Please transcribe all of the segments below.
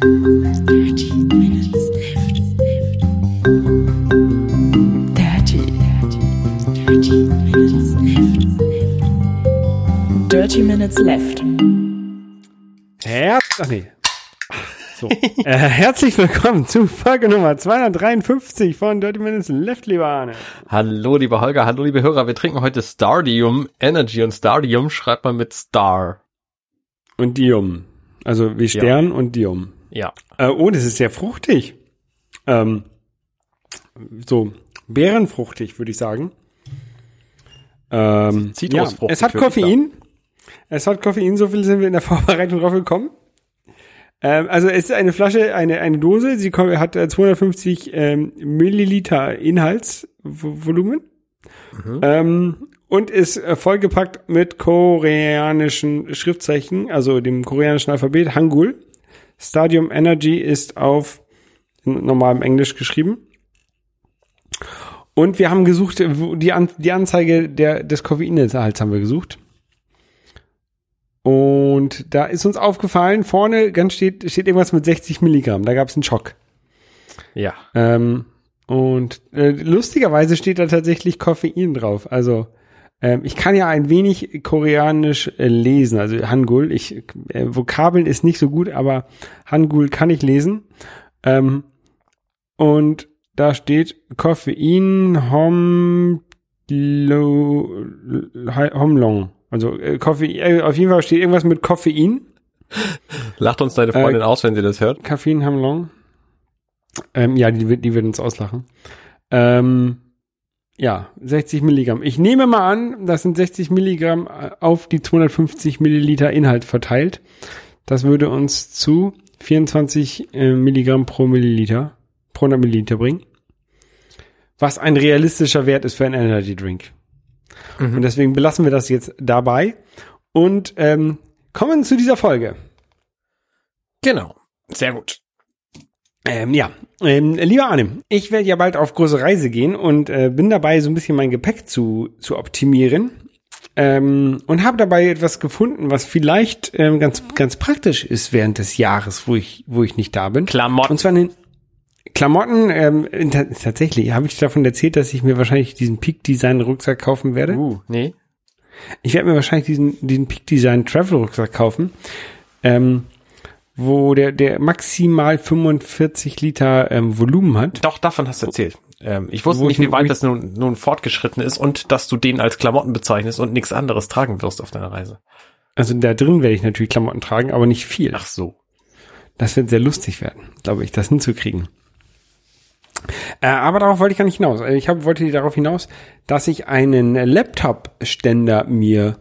Dirty Minutes Left. Dirty, dirty, dirty Minutes Left. Dirty Minutes Left. Herz Ach nee. So. äh, herzlich willkommen zu Folge Nummer 253 von Dirty Minutes Left, lieber Arne. Hallo, lieber Holger, hallo, liebe Hörer. Wir trinken heute Stardium Energy und Stardium schreibt man mit Star. Und Dium. Also wie Stern und Dium. Ja. Äh, oh, das ist sehr fruchtig. Ähm, so, beerenfruchtig, würde ich sagen. Ähm, ja, es hat Koffein. Es hat Koffein, so viel sind wir in der Vorbereitung drauf gekommen. Ähm, also es ist eine Flasche, eine, eine Dose, sie kommt, hat äh, 250 ähm, Milliliter Inhaltsvolumen ähm, und ist äh, vollgepackt mit koreanischen Schriftzeichen, also dem koreanischen Alphabet Hangul. Stadium Energy ist auf normalem Englisch geschrieben. Und wir haben gesucht, die, An die Anzeige der, des Koffeininhalts haben wir gesucht. Und da ist uns aufgefallen, vorne ganz steht, steht irgendwas mit 60 Milligramm. Da gab es einen Schock. Ja. Ähm, und äh, lustigerweise steht da tatsächlich Koffein drauf. Also ähm, ich kann ja ein wenig koreanisch äh, lesen, also Hangul. Ich äh, Vokabeln ist nicht so gut, aber Hangul kann ich lesen. Ähm, und da steht Koffein Hom Lo- Homlong. Also äh, Koffein, äh, auf jeden Fall steht irgendwas mit Koffein. Lacht uns deine Freundin aus, wenn sie das hört. Koffein Hamlong. Ähm, ja, die, wird- die wird uns auslachen. Ähm, ja, 60 Milligramm. Ich nehme mal an, das sind 60 Milligramm äh, auf die 250 Milliliter Inhalt verteilt. Das würde uns zu 24 äh, Milligramm pro Milliliter, pro 100 Milliliter bringen. Was ein realistischer Wert ist für einen Energy Drink. Und deswegen belassen wir das jetzt dabei und ähm, kommen zu dieser Folge. Genau. Sehr gut. Ähm, ja, ähm, lieber Arne, ich werde ja bald auf große Reise gehen und äh, bin dabei, so ein bisschen mein Gepäck zu, zu optimieren. Ähm, und habe dabei etwas gefunden, was vielleicht ähm, ganz, ganz praktisch ist während des Jahres, wo ich, wo ich nicht da bin. Klamotten. Und zwar in Klamotten, ähm, tatsächlich, habe ich davon erzählt, dass ich mir wahrscheinlich diesen Peak Design Rucksack kaufen werde. Uh, nee. Ich werde mir wahrscheinlich diesen, diesen Peak Design Travel Rucksack kaufen, ähm, wo der, der maximal 45 Liter ähm, Volumen hat. Doch, davon hast du erzählt. Ähm, ich wusste nicht, ich- wie weit das nun, nun fortgeschritten ist und dass du den als Klamotten bezeichnest und nichts anderes tragen wirst auf deiner Reise. Also da drin werde ich natürlich Klamotten tragen, aber nicht viel. Ach so. Das wird sehr lustig werden, glaube ich, das hinzukriegen. Äh, aber darauf wollte ich gar nicht hinaus. Äh, Ich hab, wollte darauf hinaus, dass ich einen Laptop-Ständer mir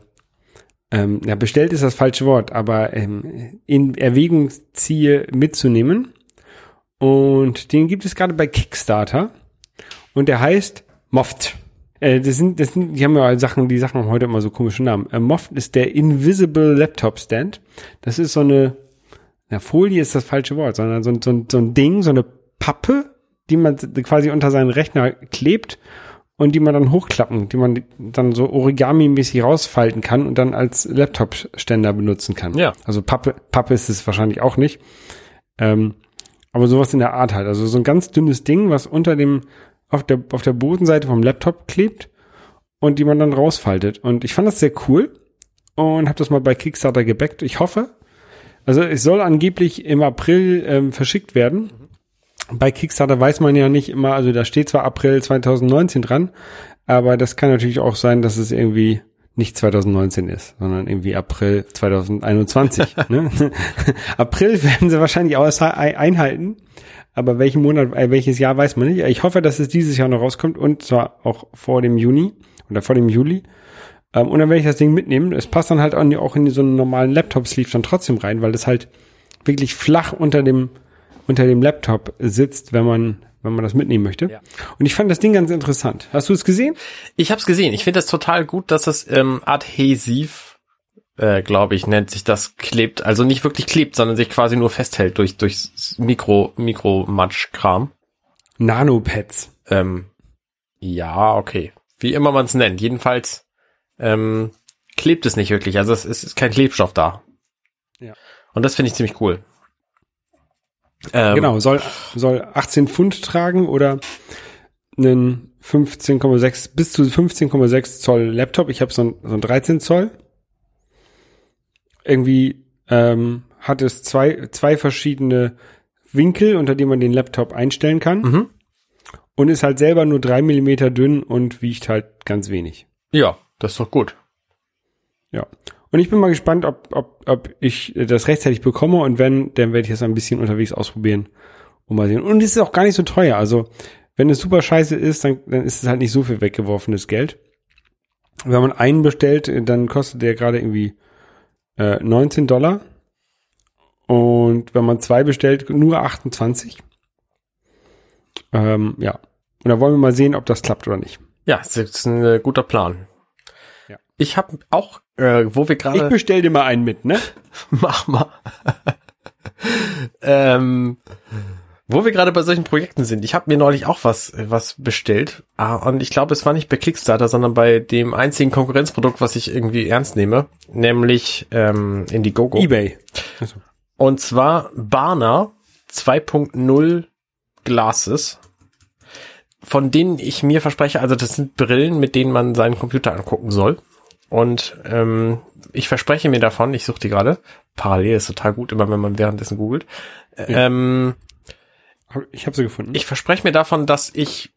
ähm, ja, bestellt ist das falsche Wort, aber ähm, in Erwägung ziehe mitzunehmen. Und den gibt es gerade bei Kickstarter. Und der heißt Moft. Äh, das sind, das sind, die haben ja Sachen, die Sachen haben heute immer so komische Namen. Äh, Moft ist der Invisible Laptop Stand. Das ist so eine, na, Folie ist das falsche Wort, sondern so, so, so ein Ding, so eine Pappe, die man quasi unter seinen Rechner klebt und die man dann hochklappen, die man dann so Origami-mäßig rausfalten kann und dann als Laptop-Ständer benutzen kann. Ja. Also Pappe, Pappe ist es wahrscheinlich auch nicht. Ähm, aber sowas in der Art halt. Also so ein ganz dünnes Ding, was unter dem, auf der, auf der Bodenseite vom Laptop klebt und die man dann rausfaltet. Und ich fand das sehr cool und habe das mal bei Kickstarter gebackt. Ich hoffe, also es soll angeblich im April ähm, verschickt werden. Bei Kickstarter weiß man ja nicht immer, also da steht zwar April 2019 dran, aber das kann natürlich auch sein, dass es irgendwie nicht 2019 ist, sondern irgendwie April 2021. ne? April werden sie wahrscheinlich auch einhalten, aber welchen Monat, äh, welches Jahr weiß man nicht. Ich hoffe, dass es dieses Jahr noch rauskommt und zwar auch vor dem Juni oder vor dem Juli. Ähm, und dann werde ich das Ding mitnehmen. Es passt dann halt auch in, auch in so einen normalen Laptop-Sleeve dann trotzdem rein, weil es halt wirklich flach unter dem, unter dem Laptop sitzt, wenn man, wenn man das mitnehmen möchte. Ja. Und ich fand das Ding ganz interessant. Hast du es gesehen? Ich habe es gesehen. Ich finde das total gut, dass es ähm, adhesiv, äh, glaube ich, nennt sich das, klebt. Also nicht wirklich klebt, sondern sich quasi nur festhält durch durch Mikro Mikro-Matsch-Kram. Nanopads. Ähm, ja, okay. Wie immer man es nennt. Jedenfalls ähm, klebt es nicht wirklich. Also es ist, ist kein Klebstoff da. Ja. Und das finde ich ziemlich cool. Ähm, Genau, soll, soll 18 Pfund tragen oder einen 15,6 bis zu 15,6 Zoll Laptop. Ich habe so ein, so ein 13 Zoll. Irgendwie ähm, hat es zwei, zwei verschiedene Winkel, unter denen man den Laptop einstellen kann. Mhm. Und ist halt selber nur drei Millimeter dünn und wiegt halt ganz wenig. Ja, das ist doch gut. Ja. Und ich bin mal gespannt, ob, ob, ob ich das rechtzeitig bekomme und wenn, dann werde ich das ein bisschen unterwegs ausprobieren und mal sehen. Und es ist auch gar nicht so teuer. Also, wenn es super scheiße ist, dann, dann ist es halt nicht so viel weggeworfenes Geld. Wenn man einen bestellt, dann kostet der gerade irgendwie äh, 19 Dollar. Und wenn man zwei bestellt, nur 28. Ähm, ja. Und da wollen wir mal sehen, ob das klappt oder nicht. Ja, das ist ein äh, guter Plan. Ich habe auch, äh, wo wir Ich gerade bestell dir mal einen mit, ne? mach mal, ähm, wo wir gerade bei solchen Projekten sind. Ich habe mir neulich auch was was bestellt ah, und ich glaube, es war nicht bei Kickstarter, sondern bei dem einzigen Konkurrenzprodukt, was ich irgendwie ernst nehme, nämlich ähm, Indiegogo. Ebay. Also, Und zwar Barner 2.0 Glasses, von denen ich mir verspreche, also das sind Brillen, mit denen man seinen Computer angucken soll. Und ähm, ich verspreche mir davon, ich suche die gerade, parallel ist total gut, immer wenn man währenddessen googelt. Ähm, hab- ich habe sie gefunden. ich verspreche mir davon, dass ich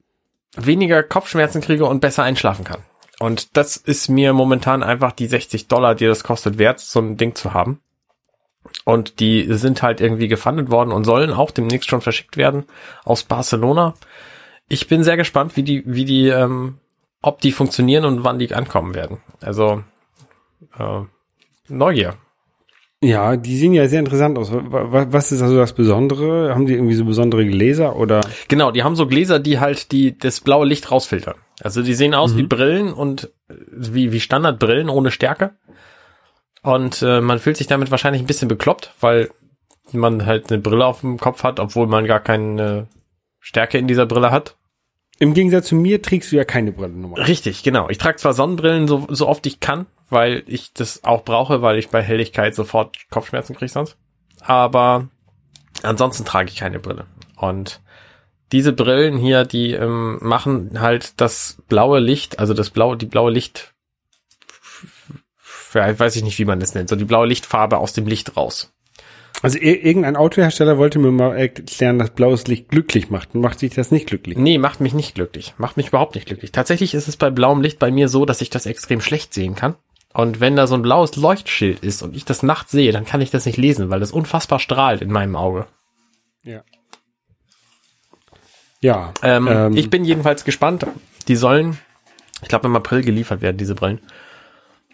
weniger Kopfschmerzen kriege und besser einschlafen kann. Und das ist mir momentan einfach die 60 Dollar, die das kostet, wert, so ein Ding zu haben. Und die sind halt irgendwie gefundet worden und sollen auch demnächst schon verschickt werden aus Barcelona. Ich bin sehr gespannt, wie die, wie die, ähm, ob die funktionieren und wann die ankommen werden. Also äh, Neugier. Ja, die sehen ja sehr interessant aus. Wa- wa- Was ist also das Besondere? Haben die irgendwie so besondere Gläser oder? Genau, die haben so Gläser, die halt die das blaue Licht rausfiltern. Also die sehen aus wie Brillen und äh, wie wie Standardbrillen ohne Stärke. Und äh, man fühlt sich damit wahrscheinlich ein bisschen bekloppt, weil man halt eine Brille auf dem Kopf hat, obwohl man gar keine Stärke in dieser Brille hat. Im Gegensatz zu mir trägst du ja keine Brille normal. Richtig, genau. Ich trage zwar Sonnenbrillen so, so oft ich kann, weil ich das auch brauche, weil ich bei Helligkeit sofort Kopfschmerzen kriege sonst. Aber ansonsten trage ich keine Brille. Und diese Brillen hier, die ähm, machen halt das blaue Licht, also das blaue, die blaue Licht, weiß ich nicht, wie man das nennt, so die blaue Lichtfarbe aus dem Licht raus. Also ir- irgendein Autohersteller wollte mir mal erklären, dass blaues Licht glücklich macht. Macht dich das nicht glücklich? Nee, macht mich nicht glücklich. Macht mich überhaupt nicht glücklich. Tatsächlich ist es bei blauem Licht bei mir so, dass ich das extrem schlecht sehen kann. Und wenn da so ein blaues Leuchtschild ist und ich das nachts sehe, dann kann ich das nicht lesen, weil das unfassbar strahlt in meinem Auge. Ja. Ja. Ähm, ähm, ich bin jedenfalls gespannt. Die sollen, ich glaube, im April geliefert werden, diese Brillen.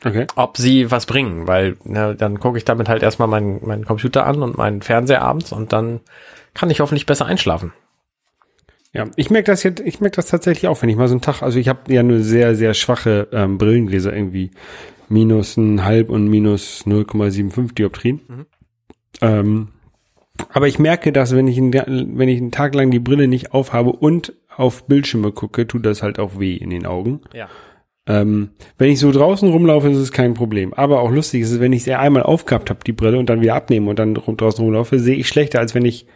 Okay. Ob sie was bringen, weil na, dann gucke ich damit halt erstmal meinen, meinen Computer an und meinen Fernseher abends und dann kann ich hoffentlich besser einschlafen. Ja, ich merke das jetzt, ich merke das tatsächlich auch, wenn ich mal so einen Tag, also ich habe ja nur sehr, sehr schwache ähm, Brillengläser irgendwie. Minus ein halb und minus 0,75 Dioptrien. Ähm, aber ich merke, dass wenn ich, einen, wenn ich einen Tag lang die Brille nicht aufhabe und auf Bildschirme gucke, tut das halt auch weh in den Augen. Ja. Ähm, wenn ich so draußen rumlaufe, ist es kein Problem. Aber auch lustig ist es, wenn ich sie einmal aufgehabt habe, die Brille, und dann wieder abnehme und dann draußen rumlaufe, sehe ich schlechter, als wenn ich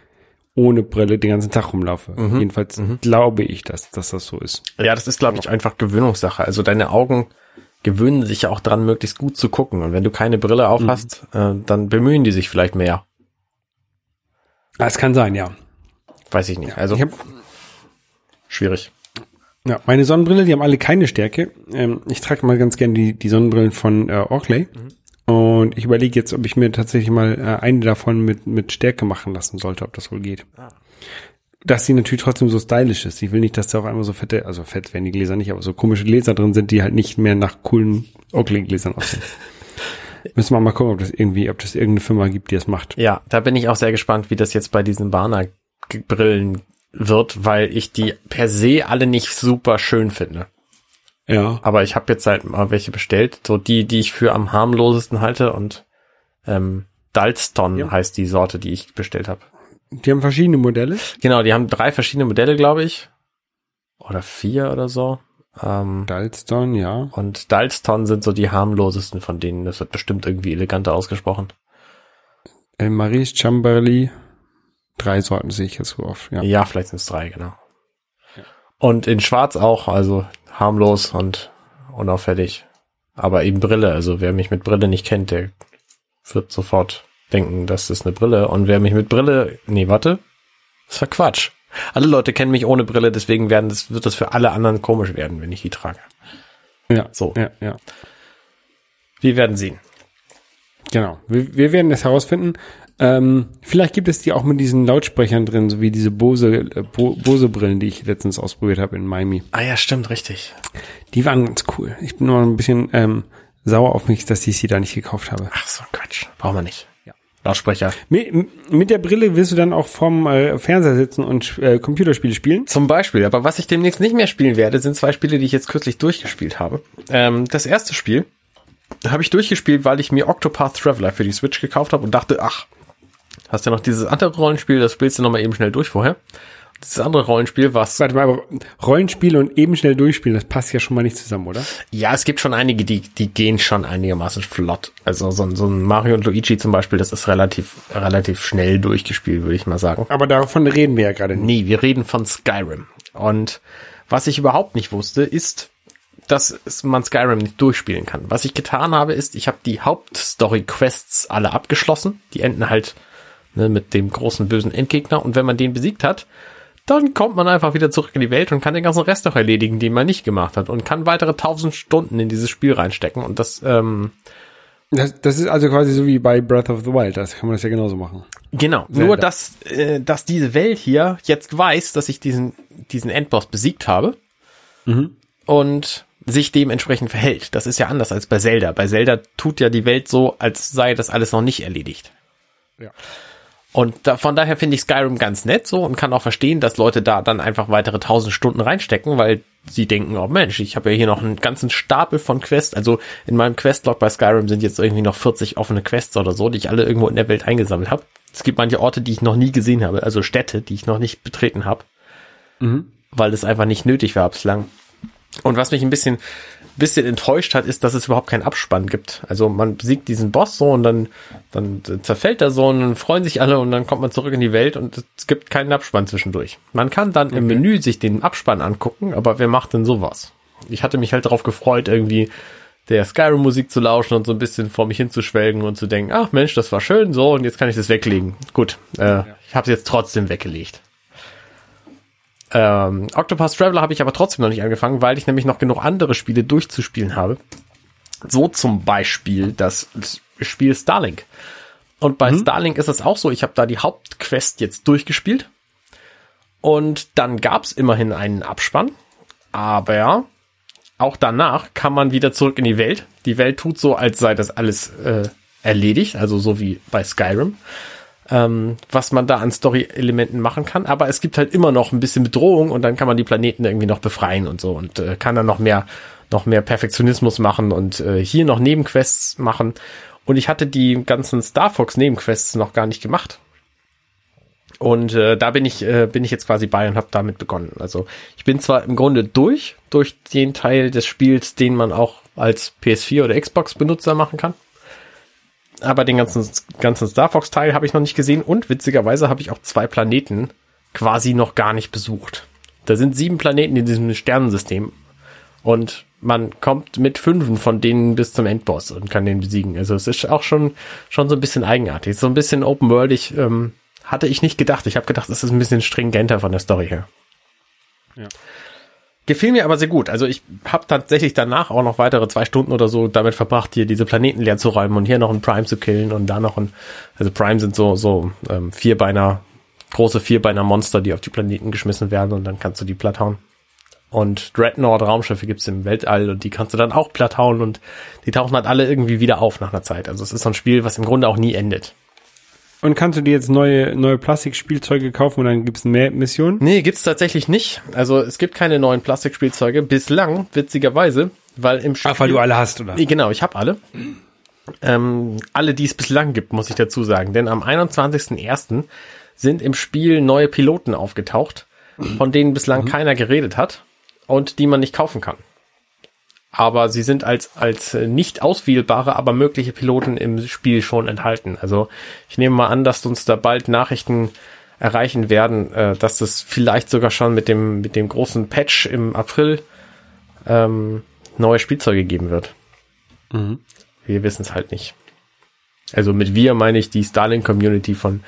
ohne Brille den ganzen Tag rumlaufe. Jedenfalls glaube ich, dass, dass das so ist. Ja, das ist, glaube ich, einfach Gewöhnungssache. Also deine Augen gewöhnen sich ja auch dran, möglichst gut zu gucken. Und wenn du keine Brille auf hast, äh, dann bemühen die sich vielleicht mehr. Das kann sein, ja. Weiß ich nicht. Also Ich schwierig. Ja, meine Sonnenbrille, die haben alle keine Stärke. Ähm, ich trage mal ganz gern die, die Sonnenbrillen von äh, Oakley. Und ich überlege jetzt, ob ich mir tatsächlich mal äh, eine davon mit, mit Stärke machen lassen sollte, ob das wohl geht. Dass sie natürlich trotzdem so stylisch ist. Ich will nicht, dass da auf einmal so fette, also fett werden die Gläser nicht, aber so komische Gläser drin sind, die halt nicht mehr nach coolen Oakley-Gläsern aussehen. Müssen wir mal gucken, ob das irgendwie, ob das irgendeine Firma gibt, die das macht. Ja, da bin ich auch sehr gespannt, wie das jetzt bei diesen Barner-Brillen wird, weil ich die per se alle nicht super schön finde. Ja. Aber ich habe jetzt halt mal welche bestellt, so die, die ich für am harmlosesten halte und ähm, Dalston Ja. heißt die Sorte, die ich bestellt habe. Die haben verschiedene Modelle. Genau, die haben drei verschiedene Modelle, glaube ich. Oder vier oder so. Ähm, Dalston, ja. und Dalston sind so die harmlosesten von denen. Das wird bestimmt irgendwie eleganter ausgesprochen. El Maris Chamberlain Drei Sorten sehe ich jetzt so oft, ja. Ja, vielleicht sind es drei, genau. Und in Schwarz auch, also harmlos und unauffällig. Aber eben Brille, also wer mich mit Brille nicht kennt, der wird sofort denken, das ist eine Brille. Und wer mich mit Brille, nee, warte, das war Quatsch. Alle Leute kennen mich ohne Brille, deswegen werden das, wird das für alle anderen komisch werden, wenn ich die trage. Ja, So. Ja, ja. Wir werden sehen. Genau. Wir, wir werden das herausfinden. Ähm, vielleicht gibt es die auch mit diesen Lautsprechern drin, so wie diese Bose, äh, Bo, Bose-Brillen, die ich letztens ausprobiert habe in Miami. Ah ja, stimmt, richtig. Die waren ganz cool. Ich bin nur ein bisschen ähm, sauer auf mich, dass ich sie da nicht gekauft habe. Ach so, Quatsch. Brauchen wir nicht. Ja. Lautsprecher. Mit, mit der Brille wirst du dann auch vorm äh, Fernseher sitzen und äh, Computerspiele spielen? Zum Beispiel, aber was ich demnächst nicht mehr spielen werde, sind zwei Spiele, die ich jetzt kürzlich durchgespielt habe. Ähm, das erste Spiel habe ich durchgespielt, weil ich mir Octopath Traveler für die Switch gekauft habe und dachte, ach, hast ja noch dieses andere Rollenspiel, das spielst du nochmal eben schnell durch vorher. Dieses andere Rollenspiel, was Warte mal, aber Rollenspiele und eben schnell durchspielen, das passt ja schon mal nicht zusammen, oder? Ja, es gibt schon einige, die, die gehen schon einigermaßen flott. Also so, ein- so ein Mario und Luigi zum Beispiel, das ist relativ, relativ schnell durchgespielt, würde ich mal sagen. Aber davon reden wir ja gerade nicht. Nee, wir reden von Skyrim. Und was ich überhaupt nicht wusste, ist, dass man Skyrim nicht durchspielen kann. Was ich getan habe, ist, ich habe die Hauptstory-Quests alle abgeschlossen. Die enden halt ne, mit dem großen bösen Endgegner. Und wenn man den besiegt hat, dann kommt man einfach wieder zurück in die Welt und kann den ganzen Rest noch erledigen, den man nicht gemacht hat. Und kann weitere tausend Stunden in dieses Spiel reinstecken. Und das, ähm, Das, das ist also quasi so wie bei Breath of the Wild, das kann man das ja genauso machen. Genau, Zelda. nur dass, äh, dass diese Welt hier jetzt weiß, dass ich diesen, diesen Endboss besiegt habe und sich dementsprechend verhält. Das ist ja anders als bei Zelda. Bei Zelda tut ja die Welt so, als sei das alles noch nicht erledigt. Ja. Und da, von daher finde ich Skyrim ganz nett so und kann auch verstehen, dass Leute da dann einfach weitere tausend Stunden reinstecken, weil sie denken, oh Mensch, ich habe ja hier noch einen ganzen Stapel von Quests. Also in meinem Questlog bei Skyrim sind jetzt irgendwie noch 40 offene Quests oder so, die ich alle irgendwo in der Welt eingesammelt habe. Es gibt manche Orte, die ich noch nie gesehen habe, also Städte, die ich noch nicht betreten habe, weil es einfach nicht nötig war bislang. Und was mich ein bisschen, bisschen enttäuscht hat, ist, dass es überhaupt keinen Abspann gibt. Also man besiegt diesen Boss so und dann, dann zerfällt er so und dann freuen sich alle und dann kommt man zurück in die Welt und es gibt keinen Abspann zwischendurch. Man kann dann im Menü sich den Abspann angucken, aber wer macht denn sowas? Ich hatte mich halt darauf gefreut, irgendwie der Skyrim-Musik zu lauschen und so ein bisschen vor mich hinzuschwelgen und zu denken, ach Mensch, das war schön, so und jetzt kann ich das weglegen. Gut, äh, ich habe es jetzt trotzdem weggelegt. Ähm, Octopus Traveler habe ich aber trotzdem noch nicht angefangen, weil ich nämlich noch genug andere Spiele durchzuspielen habe. So zum Beispiel das Spiel Starlink. Und bei Starlink ist es auch so, ich habe da die Hauptquest jetzt durchgespielt. Und dann gab's immerhin einen Abspann. Aber auch danach kann man wieder zurück in die Welt. Die Welt tut so, als sei das alles äh, erledigt, also so wie bei Skyrim ähm, was man da an Story-Elementen machen kann. Aber es gibt halt immer noch ein bisschen Bedrohung und dann kann man die Planeten irgendwie noch befreien und so und äh, kann dann noch mehr, noch mehr Perfektionismus machen und äh, hier noch Nebenquests machen. Und ich hatte die ganzen Star Fox Nebenquests noch gar nicht gemacht. Und äh, da bin ich, äh, bin ich jetzt quasi bei und habe damit begonnen. Also ich bin zwar im Grunde durch, durch den Teil des Spiels, den man auch als PS4 oder Xbox-Benutzer machen kann aber den ganzen, ganzen Star Fox Teil habe ich noch nicht gesehen und witzigerweise habe ich auch zwei Planeten quasi noch gar nicht besucht. Da sind sieben Planeten in diesem Sternensystem und man kommt mit fünfen von denen bis zum Endboss und kann den besiegen. Also es ist auch schon, schon so ein bisschen eigenartig. So ein bisschen open worldig ähm, hatte ich nicht gedacht. Ich habe gedacht, es ist ein bisschen stringenter von der Story her. Ja. Gefiel mir aber sehr gut. Also ich habe tatsächlich danach auch noch weitere zwei Stunden oder so damit verbracht, hier diese Planeten leer zu räumen und hier noch einen Prime zu killen und da noch ein, also Prime sind so so ähm, Vierbeiner, große Vierbeiner Monster, die auf die Planeten geschmissen werden und dann kannst du die platt hauen. Und Dreadnought Raumschiffe gibt's im Weltall und die kannst du dann auch platt hauen und die tauchen halt alle irgendwie wieder auf nach einer Zeit. Also es ist so ein Spiel, was im Grunde auch nie endet. Und kannst du dir jetzt neue, neue Plastikspielzeuge kaufen und dann gibt's mehr Missionen? Nee, gibt's tatsächlich nicht. Also es gibt keine neuen Plastikspielzeuge. Bislang, witzigerweise, weil im Spiel... Ach, weil du alle hast, oder? Nee, Genau, ich habe alle. Ähm, alle, die es bislang gibt, muss ich dazu sagen. Denn am 21.01. sind im Spiel neue Piloten aufgetaucht, von denen bislang keiner geredet hat und die man nicht kaufen kann. Aber sie sind als, als nicht auswählbare, aber mögliche Piloten im Spiel schon enthalten. Also ich nehme mal an, dass uns da bald Nachrichten erreichen werden, äh, dass das vielleicht sogar schon mit dem, mit dem großen Patch im April ähm, neue Spielzeuge geben wird. Mhm. Wir wissen es halt nicht. Also mit wir meine ich die Starlink-Community von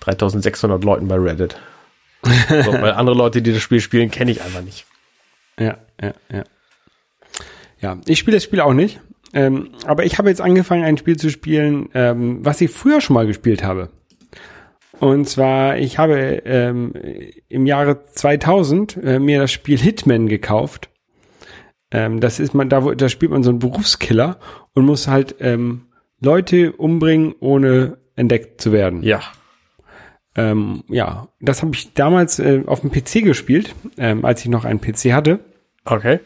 3600 Leuten bei Reddit. so, weil andere Leute, die das Spiel spielen, kenne ich einfach nicht. Ja, ja, ja. Ja, ich spiele das Spiel auch nicht. Ähm, aber ich habe jetzt angefangen, ein Spiel zu spielen, ähm, was ich früher schon mal gespielt habe. Und zwar, ich habe ähm, im Jahre 2000 äh, mir das Spiel Hitman gekauft. Ähm, das ist man, da, wo, da spielt man so einen Berufskiller und muss halt ähm, Leute umbringen, ohne entdeckt zu werden. Ja. Ähm, ja, das habe ich damals äh, auf dem PC gespielt, ähm, als ich noch einen PC hatte. Okay.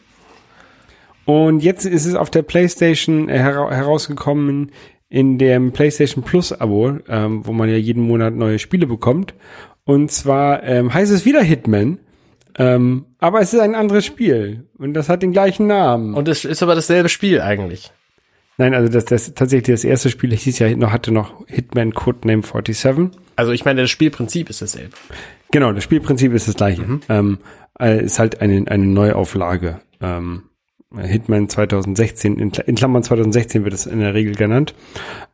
Und jetzt ist es auf der PlayStation äh, hera herausgekommen in dem PlayStation Plus Abo, ähm, wo man ja jeden Monat neue Spiele bekommt. Und zwar ähm, heißt es wieder Hitman, ähm, aber es ist ein anderes Spiel und das hat den gleichen Namen. Und es ist aber dasselbe Spiel eigentlich. Nein, also das, das tatsächlich das erste Spiel hieß ja noch hatte noch Hitman Codename 47. Also ich meine, das Spielprinzip ist dasselbe. Genau, das Spielprinzip ist das gleiche. Ähm, äh, ist halt eine eine Neuauflage. Ähm, Hitman 2016, in, Kla- in Klammern 2016 wird es in der Regel genannt.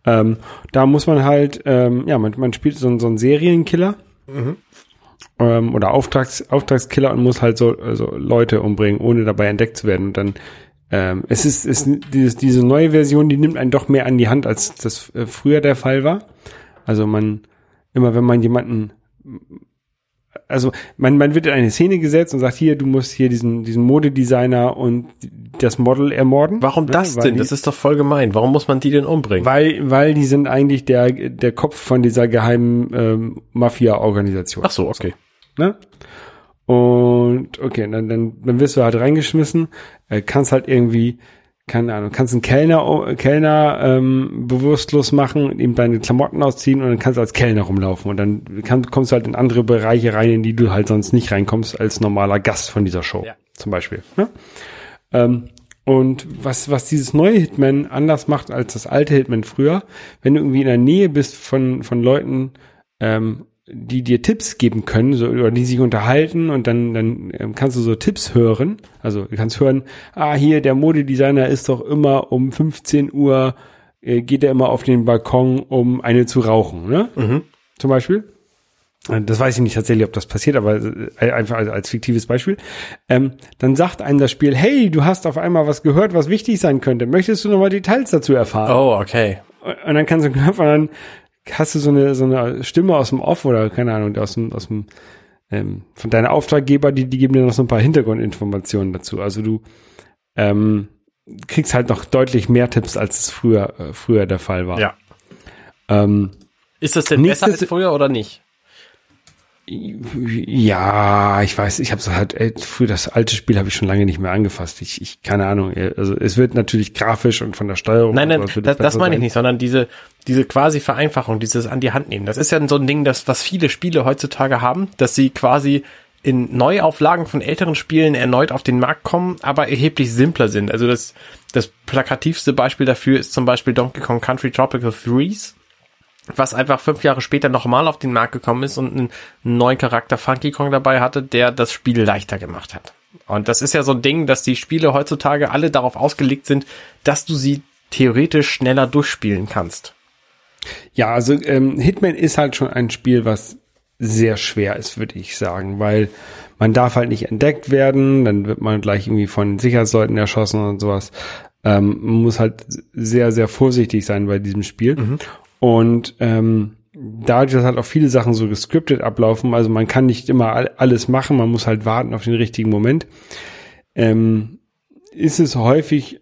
Ähm, da muss man halt, ähm, ja, man, man spielt so, einen- so einen Serienkiller ähm, oder Auftrags, Auftragskiller und muss halt so also Leute umbringen, ohne dabei entdeckt zu werden. Und dann ähm, es ist, ist dieses, diese neue Version, die nimmt einen doch mehr an die Hand, als das äh, früher der Fall war. Also man, immer wenn man jemanden also man, man wird in eine Szene gesetzt und sagt, hier, du musst hier diesen, diesen Modedesigner und das Model ermorden. Warum Ne? das Weil denn? Die, Das ist doch voll gemein. Warum muss man die denn umbringen? weil, weil die sind eigentlich der, der Kopf von dieser geheimen ähm, Mafia-Organisation. Ach so, okay. Ne? Und okay, dann, dann, dann wirst du halt reingeschmissen, äh, kannst halt irgendwie, keine Ahnung, kannst einen Kellner, Kellner ähm, bewusstlos machen, ihm deine Klamotten ausziehen und dann kannst du als Kellner rumlaufen und dann kann, kommst du halt in andere Bereiche rein, in die du halt sonst nicht reinkommst als normaler Gast von dieser Show, Ja. zum Beispiel. Ne? Ähm, und was, was dieses neue Hitman anders macht als das alte Hitman früher, wenn du irgendwie in der Nähe bist von, von Leuten, ähm, die dir Tipps geben können, so, oder die sich unterhalten und dann, dann ähm, kannst du so Tipps hören. Also du kannst hören, ah, hier, der Modedesigner ist doch immer um 15 Uhr, äh, geht er immer auf den Balkon, um eine zu rauchen, ne? Mhm. Zum Beispiel. Äh, Das weiß ich nicht tatsächlich, ob das passiert, aber äh, einfach als, als fiktives Beispiel. Ähm, dann sagt einem das Spiel, hey, du hast auf einmal was gehört, was wichtig sein könnte. Möchtest du nochmal Details dazu erfahren? Oh, okay. Und dann kannst du und dann hast du so eine, so eine Stimme aus dem Off oder keine Ahnung, aus dem, aus dem, ähm, von deiner Auftraggeber, die, die geben dir noch so ein paar Hintergrundinformationen dazu. Also du ähm, kriegst halt noch deutlich mehr Tipps, als es früher, äh, früher der Fall war. Ja. Ähm, Ist das denn besser als früher oder nicht? Ja, ich weiß, ich habe halt ey, früher das alte Spiel habe ich schon lange nicht mehr angefasst. Ich, ich keine Ahnung. Also es wird natürlich grafisch und von der Steuerung. Nein, nein, das, es das meine ich nicht, sondern diese, diese quasi Vereinfachung, dieses an die Hand nehmen. Das ist ja so ein Ding, das, was viele Spiele heutzutage haben, dass sie quasi in Neuauflagen von älteren Spielen erneut auf den Markt kommen, aber erheblich simpler sind. Also das, das plakativste Beispiel dafür ist zum Beispiel Donkey Kong Country Tropical Freeze, was einfach fünf Jahre später nochmal auf den Markt gekommen ist und einen neuen Charakter Funky Kong dabei hatte, der das Spiel leichter gemacht hat. Und das ist ja so ein Ding, dass die Spiele heutzutage alle darauf ausgelegt sind, dass du sie theoretisch schneller durchspielen kannst. Ja, also ähm, Hitman ist halt schon ein Spiel, was sehr schwer ist, würde ich sagen, weil man darf halt nicht entdeckt werden, dann wird man gleich irgendwie von Sicherheitsleuten erschossen und sowas. Ähm, man muss halt sehr, sehr vorsichtig sein bei diesem Spiel. Und ähm, dadurch, dass halt auch viele Sachen so gescriptet ablaufen, also man kann nicht immer all- alles machen, man muss halt warten auf den richtigen Moment, ähm, ist es häufig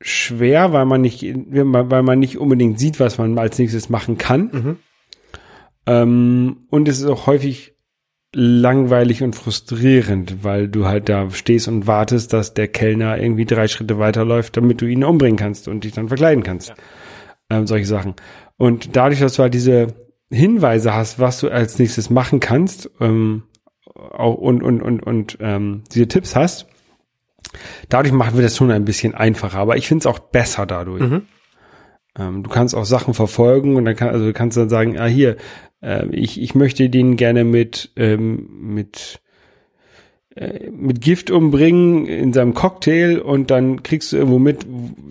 schwer, weil man nicht, weil man nicht unbedingt sieht, was man als nächstes machen kann. Ähm, und es ist auch häufig langweilig und frustrierend, weil du halt da stehst und wartest, dass der Kellner irgendwie drei Schritte weiterläuft, damit du ihn umbringen kannst und dich dann verkleiden kannst. Ähm, solche Sachen. Und dadurch, dass du halt diese Hinweise hast, was du als nächstes machen kannst, ähm, auch und, und, und, und ähm, diese Tipps hast, dadurch machen wir das schon ein bisschen einfacher. Aber ich finde es auch besser dadurch. Ähm, du kannst auch Sachen verfolgen und dann kann, also du kannst dann sagen, ah hier, äh, ich, ich möchte den gerne mit, ähm, mit, mit Gift umbringen in seinem Cocktail und dann kriegst du irgendwo mit,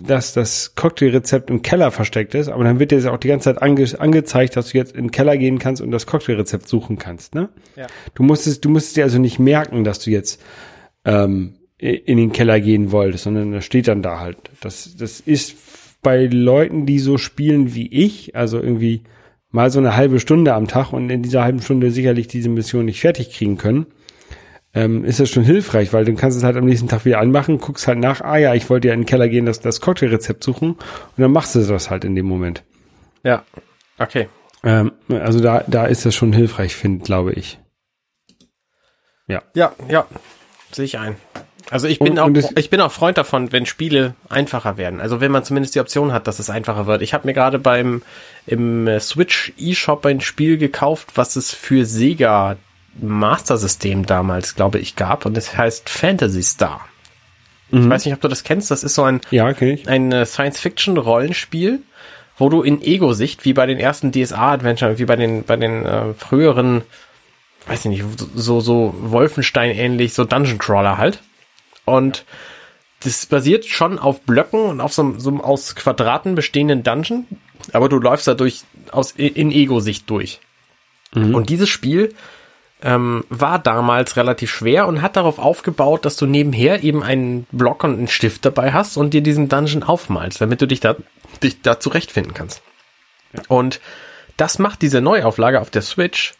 dass das Cocktailrezept im Keller versteckt ist, aber dann wird dir das auch die ganze Zeit ange angezeigt, dass du jetzt in den Keller gehen kannst und das Cocktailrezept suchen kannst, ne? Ja. Du musstest, du musstest dir also nicht merken, dass du jetzt ähm, in den Keller gehen wolltest, sondern das steht dann da halt. Das, das ist bei Leuten, die so spielen wie ich, also irgendwie mal so eine halbe Stunde am Tag und in dieser halben Stunde sicherlich diese Mission nicht fertig kriegen können, ähm, ist das schon hilfreich, weil du kannst es halt am nächsten Tag wieder anmachen, guckst halt nach, ah ja, ich wollte ja in den Keller gehen, das, das Cocktailrezept suchen und dann machst du das halt in dem Moment. Ja. Okay. Ähm, also da, da ist das schon hilfreich, finde, glaube ich. Ja, ja. Sehe ich ein. Also ich bin Und- auch und ich bin auch Freund davon, wenn Spiele einfacher werden. Also wenn man zumindest die Option hat, dass es einfacher wird. Ich habe mir gerade beim im äh, Switch eShop ein Spiel gekauft, was es für Sega Master System damals, glaube ich, gab und es heißt Fantasy Star. Ich weiß nicht, ob du das kennst. Das ist so ein Ja, ich. ein äh, Science-Fiction-Rollenspiel, wo du in Ego-Sicht, wie bei den ersten DSA-Adventure, wie bei den, bei den äh, früheren, weiß ich nicht, so, so Wolfenstein-ähnlich, so Dungeon-Crawler halt. Und das basiert schon auf Blöcken und auf so, einem- so einem aus Quadraten bestehenden Dungeon, aber du läufst dadurch aus, in Ego-Sicht durch. Und dieses Spiel ähm, war damals relativ schwer und hat darauf aufgebaut, dass du nebenher eben einen Block und einen Stift dabei hast und dir diesen Dungeon aufmalst, damit du dich da, dich da zurechtfinden kannst. Und das macht diese Neuauflage auf der Switch,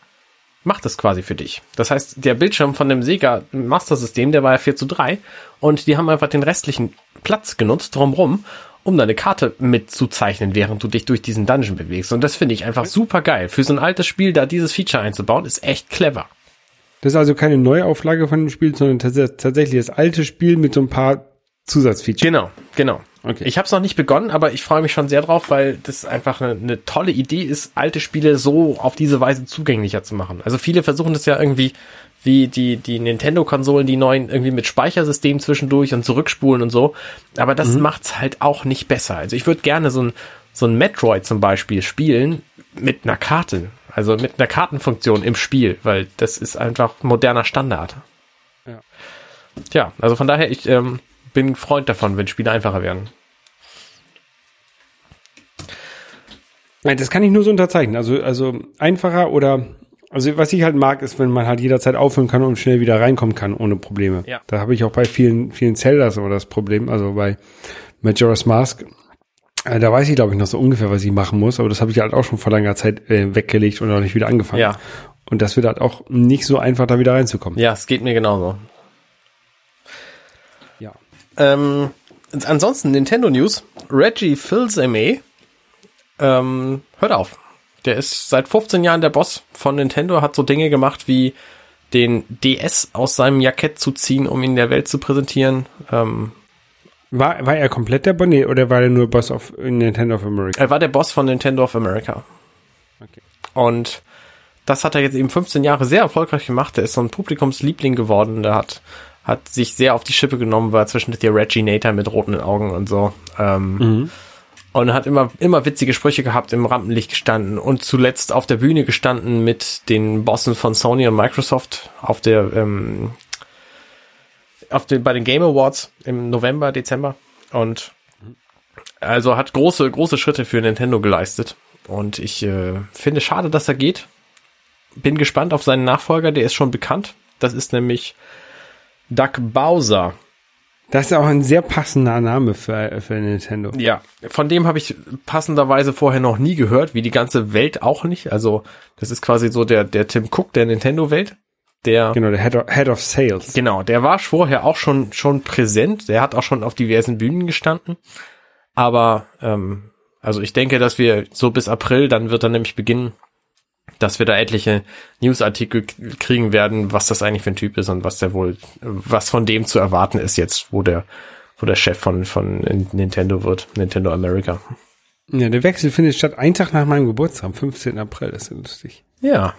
macht es quasi für dich. Das heißt, der Bildschirm von dem Sega Master System, der war ja 4 zu 3 und die haben einfach den restlichen Platz genutzt drumrum, um deine Karte mitzuzeichnen, während du dich durch diesen Dungeon bewegst. Und das finde ich einfach super geil. Für so ein altes Spiel da dieses Feature einzubauen, ist echt clever. Das ist also keine Neuauflage von dem Spiel, sondern tats tatsächlich das alte Spiel mit so ein paar Zusatzfeatures. Genau, genau. Okay. Ich habe es noch nicht begonnen, aber ich freue mich schon sehr drauf, weil das einfach eine, eine tolle Idee ist, alte Spiele so auf diese Weise zugänglicher zu machen. Also viele versuchen das ja irgendwie wie die, die Nintendo-Konsolen, die neuen, irgendwie mit Speichersystem zwischendurch und zurückspulen und so. Aber das macht's halt auch nicht besser. Also ich würde gerne so ein, so ein Metroid zum Beispiel spielen mit einer Karte. Also mit einer Kartenfunktion im Spiel, weil das ist einfach moderner Standard. Ja. Tja, also von daher, ich ähm, bin Freund davon, wenn Spiele einfacher werden. Nein, Das kann ich nur so unterzeichnen. Also, also einfacher oder, also was ich halt mag, ist, wenn man halt jederzeit aufhören kann und schnell wieder reinkommen kann ohne Probleme. Ja. Da habe ich auch bei vielen, vielen Zeldas aber das Problem. Also bei Majora's Mask, äh, da weiß ich glaube ich noch so ungefähr, was ich machen muss, aber das habe ich halt auch schon vor langer Zeit äh, weggelegt und auch nicht wieder angefangen. Ja. Und das wird halt auch nicht so einfach, da wieder reinzukommen. Ja, es geht mir genauso. Ja. Ähm, ansonsten Nintendo News. Reggie Fils-Aimé ähm, hört auf. Der ist seit 15 Jahren der Boss von Nintendo, hat so Dinge gemacht wie den DS aus seinem Jackett zu ziehen, um ihn der Welt zu präsentieren. Ähm, War, war er komplett der Bonnet oder war er nur Boss of Nintendo of America? er war der Boss von Nintendo of America. Okay. Und das hat er jetzt eben 15 Jahre sehr erfolgreich gemacht. Der ist so ein Publikumsliebling geworden. Der hat, hat sich sehr auf die Schippe genommen, war zwischendurch der Reginator mit roten Augen und so. Ähm, Und hat immer, immer witzige Sprüche gehabt, im Rampenlicht gestanden und zuletzt auf der Bühne gestanden mit den Bossen von Sony und Microsoft auf der, ähm, auf den, bei den Game Awards im November, Dezember. Und also hat große, große Schritte für Nintendo geleistet. Und ich äh, finde schade, dass er geht. Bin gespannt auf seinen Nachfolger, der ist schon bekannt. Das ist nämlich Doug Bowser. Das ist auch ein sehr passender Name für, für Nintendo. Ja, von dem habe ich passenderweise vorher noch nie gehört, wie die ganze Welt auch nicht. Also das ist quasi so der, der Tim Cook der Nintendo-Welt. Der Genau, der Head of, Head of Sales. Genau, der war vorher auch schon schon präsent. Der hat auch schon auf diversen Bühnen gestanden. Aber ähm, also ich denke, dass wir so bis April, dann wird er nämlich beginnen, dass wir da etliche Newsartikel kriegen werden, was das eigentlich für ein Typ ist und was der wohl, was von dem zu erwarten ist jetzt, wo der, wo der Chef von von Nintendo wird, Nintendo America. Ja, der Wechsel findet statt einen Tag nach meinem Geburtstag, am 15. April. Das ist ja lustig. Ja,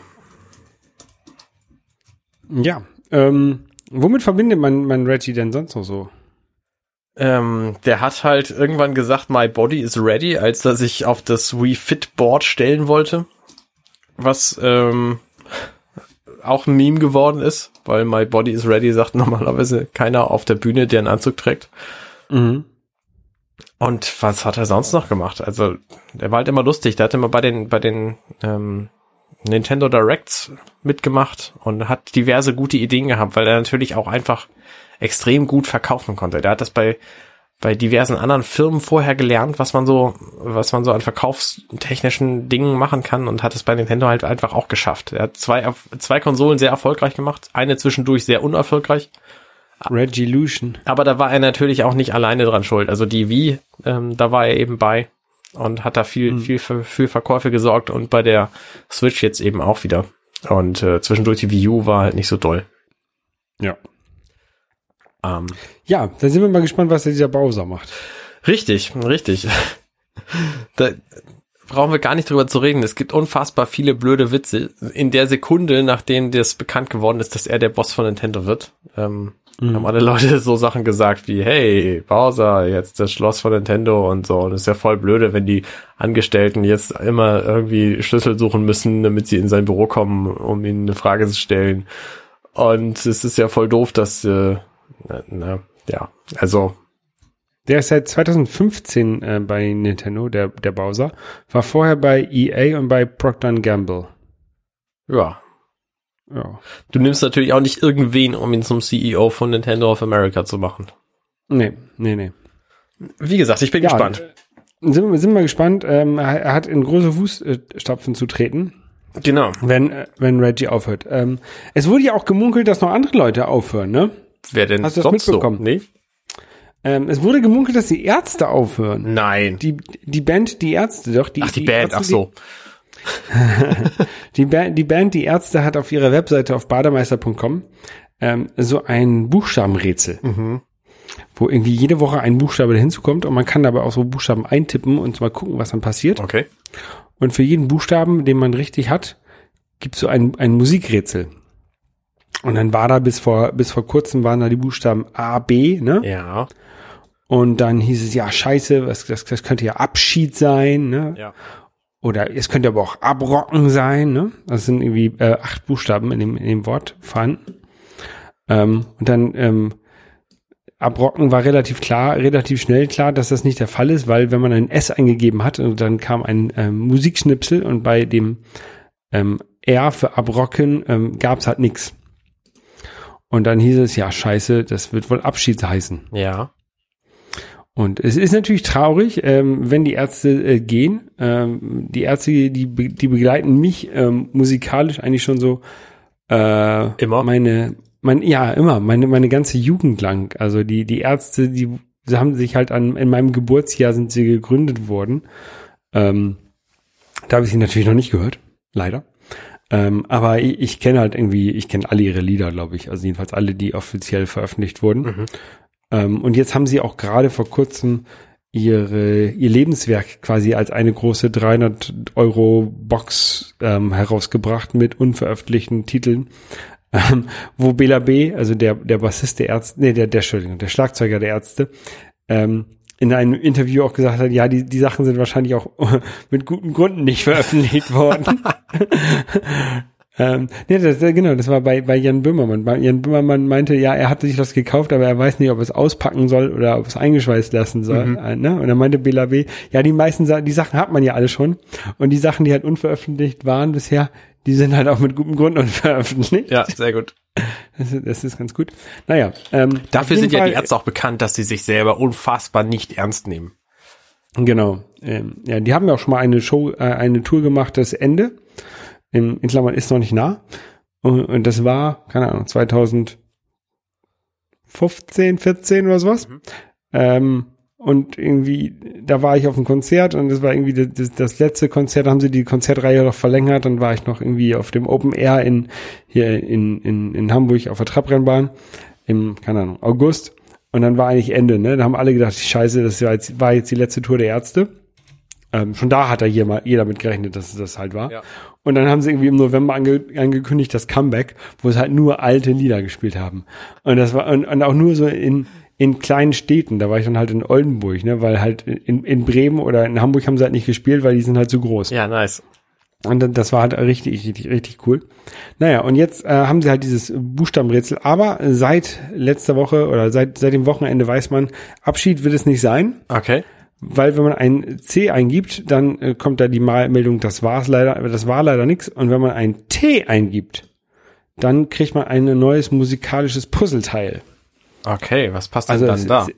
Ja. Ähm, womit verbindet man, man Reggie denn sonst noch so? Ähm, der hat halt irgendwann gesagt, my body is ready, als er sich auf das Wii Fit Board stellen wollte. Was ähm, auch ein Meme geworden ist, weil my body is ready sagt normalerweise keiner auf der Bühne, der einen Anzug trägt. Mhm. Und was hat er sonst noch gemacht? Also, der war halt immer lustig. Der hat immer bei den, bei den ähm, Nintendo Directs mitgemacht und hat diverse gute Ideen gehabt, weil er natürlich auch einfach extrem gut verkaufen konnte. Der hat das bei bei diversen anderen Firmen vorher gelernt, was man so, was man so an verkaufstechnischen Dingen machen kann und hat es bei Nintendo halt einfach auch geschafft. Er hat zwei, zwei Konsolen sehr erfolgreich gemacht, eine zwischendurch sehr unerfolgreich. Regilution. Aber da war er natürlich auch nicht alleine dran schuld. Also die Wii, ähm, da war er eben bei und hat da viel, Mhm. viel für, für Verkäufe gesorgt und bei der Switch jetzt eben auch wieder. Und äh, zwischendurch die Wii U war halt nicht so doll. Ja. Ähm, Ja, da sind wir mal gespannt, was dieser Bowser macht. Richtig, richtig. da brauchen wir gar nicht drüber zu reden. Es gibt unfassbar viele blöde Witze. In der Sekunde, nachdem das bekannt geworden ist, dass er der Boss von Nintendo wird, ähm, haben alle Leute so Sachen gesagt wie, hey, Bowser, jetzt das Schloss von Nintendo und so. Und es ist ja voll blöde, wenn die Angestellten jetzt immer irgendwie Schlüssel suchen müssen, damit sie in sein Büro kommen, um ihnen eine Frage zu stellen. Und es ist ja voll doof, dass, äh, na, ja, also Der ist seit 2015 äh, bei Nintendo, der, der Bowser. War vorher bei EA und bei Procter Gamble. ja, Ja. Du nimmst natürlich auch nicht irgendwen, um ihn zum CEO von Nintendo of America zu machen. Nee, nee, nee. Wie gesagt, ich bin Ja, gespannt. äh, Sind, wir- sind wir gespannt. Ähm, er, er hat in große Fußstapfen zu treten, Genau. wenn, äh, wenn Reggie aufhört. Ähm, es wurde ja auch gemunkelt, dass noch andere Leute aufhören, ne? Wer denn Hast du das sonst mitbekommen? so? Nee? Ähm, es wurde gemunkelt, dass die Ärzte aufhören. Nein. Die, die Band, die Ärzte, doch. Die, ach, die, Band, Ärzte, ach so. Die, Band, die Band, die Ärzte hat auf ihrer Webseite auf bademeister.com ähm, so ein Buchstabenrätsel, Mhm. wo irgendwie jede Woche ein Buchstabe hinzukommt und man kann dabei auch so Buchstaben eintippen und mal gucken, was dann passiert. Okay. Und für jeden Buchstaben, den man richtig hat, gibt es so ein, ein Musikrätsel. Und dann war da bis vor, bis vor kurzem waren da die Buchstaben A, B, ne? Ja. Und dann hieß es, ja, scheiße, was, das, das könnte ja Abschied sein, ne? Ja. Oder es könnte aber auch Abrocken sein, ne? Das sind irgendwie äh, acht Buchstaben in dem, in dem Wort vorhanden. Ähm, und dann ähm, Abrocken war relativ klar, relativ schnell klar, dass das nicht der Fall ist, weil wenn man ein S eingegeben hat und dann kam ein ähm, Musikschnipsel und bei dem ähm, R für Abrocken ähm, gab es halt nix. Und dann hieß es, ja, scheiße, das wird wohl Abschied heißen. Ja. Und es ist natürlich traurig, ähm, wenn die Ärzte äh, gehen. Ähm, die Ärzte, die, die begleiten mich ähm, musikalisch eigentlich schon so äh, Immer? Meine, mein, ja, immer, meine, meine ganze Jugend lang. Also die, die Ärzte, die, sie haben sich halt an, in meinem Geburtsjahr sind sie gegründet worden. Ähm, da habe ich sie natürlich noch nicht gehört, leider. Ähm, aber ich, ich kenne halt irgendwie, ich kenne alle ihre Lieder, glaube ich. Also jedenfalls alle, die offiziell veröffentlicht wurden. Mhm. Ähm, und jetzt haben sie auch gerade vor kurzem ihre, ihr Lebenswerk quasi als eine große 300 Euro Box ähm, herausgebracht mit unveröffentlichten Titeln, ähm, wo Bela B., also der, der Bassist der Ärzte, nee, der, der, Entschuldigung, der Schlagzeuger der Ärzte, ähm, in einem Interview auch gesagt hat, ja, die, die Sachen sind wahrscheinlich auch mit guten Gründen nicht veröffentlicht worden. ähm, nee, das, äh, genau, das war bei, bei Jan Böhmermann. Jan Böhmermann meinte, ja, er hatte sich das gekauft, aber er weiß nicht, ob es auspacken soll oder ob es eingeschweißt lassen soll. Äh, ne? Und dann meinte Bela B., ja, die meisten Sa die Sachen hat man ja alle schon. Und die Sachen, die halt unveröffentlicht waren bisher, die sind halt auch mit gutem Grund unveröffentlicht. Ja, sehr gut. Das, ist- das ist ganz gut. Naja, ähm, Dafür sind ja Fall- die Ärzte auch bekannt, dass sie sich selber unfassbar nicht ernst nehmen. Genau. Ähm, ja, die haben ja auch schon mal eine Show, äh, eine Tour gemacht, das Ende. In, in Klammern ist noch nicht nah. Und, und das war, keine Ahnung, 2015, 14 oder sowas. Ähm, und irgendwie, da war ich auf einem Konzert und das war irgendwie das, das, das letzte Konzert, da haben sie die Konzertreihe noch verlängert, dann war ich noch irgendwie auf dem Open Air in, hier in, in, in Hamburg auf der Trabrennbahn im, keine Ahnung, August. Und dann war eigentlich Ende, ne? Da haben alle gedacht, scheiße, das war jetzt, war jetzt die letzte Tour der Ärzte. Ähm, schon da hat da jeder, jeder mit gerechnet, dass es das halt war. Ja. Und dann haben sie irgendwie im November ange, angekündigt, das Comeback, wo sie halt nur alte Lieder gespielt haben. Und das war, und, und auch nur so in, in kleinen Städten. Da war ich dann halt in Oldenburg, ne, weil halt in, in Bremen oder in Hamburg haben sie halt nicht gespielt, weil die sind halt zu groß. Ja, nice. Und das war halt richtig, richtig, richtig cool. Naja, und jetzt äh, haben sie halt dieses Buchstabenrätsel, aber seit letzter Woche oder seit, seit dem Wochenende weiß man, Abschied wird es nicht sein, Okay. Weil wenn man ein C eingibt, dann äh, kommt da die Meldung, das war's leider, das war leider nix. Und wenn man ein T eingibt, dann kriegt man ein neues musikalisches Puzzleteil. Okay, was passt denn Also dann es- da? es-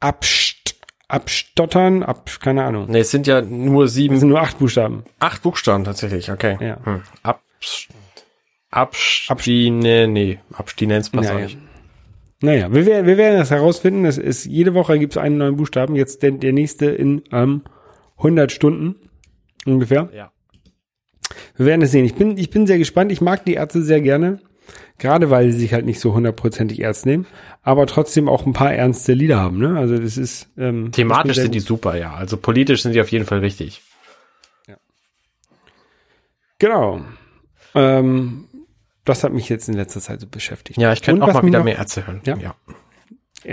Abst abstottern, ab, keine Ahnung. Nee, es sind ja nur sieben, sind nur acht Buchstaben. acht Buchstaben tatsächlich, okay. Ja. Hm. Abs Abstine, nee, Abstinenz passt Ja, auch ja. Naja, wir, werden- wir werden das herausfinden. Es ist, jede Woche gibt es einen neuen Buchstaben. Jetzt der, der nächste in ähm, 100 Stunden ungefähr. Ja. Wir werden es sehen. Ich bin, ich bin sehr gespannt. Ich mag die Ärzte sehr gerne. Gerade weil sie sich halt nicht so hundertprozentig ernst nehmen, aber trotzdem auch ein paar ernste Lieder haben. Ne? Also das ist ähm, Thematisch sind die super, ja. Also politisch sind die auf jeden Fall wichtig. gut. Genau. Ähm, das hat mich jetzt in letzter Zeit so beschäftigt. Ja, ich könnte auch mal wieder noch- mehr Ärzte hören. Ja. ja.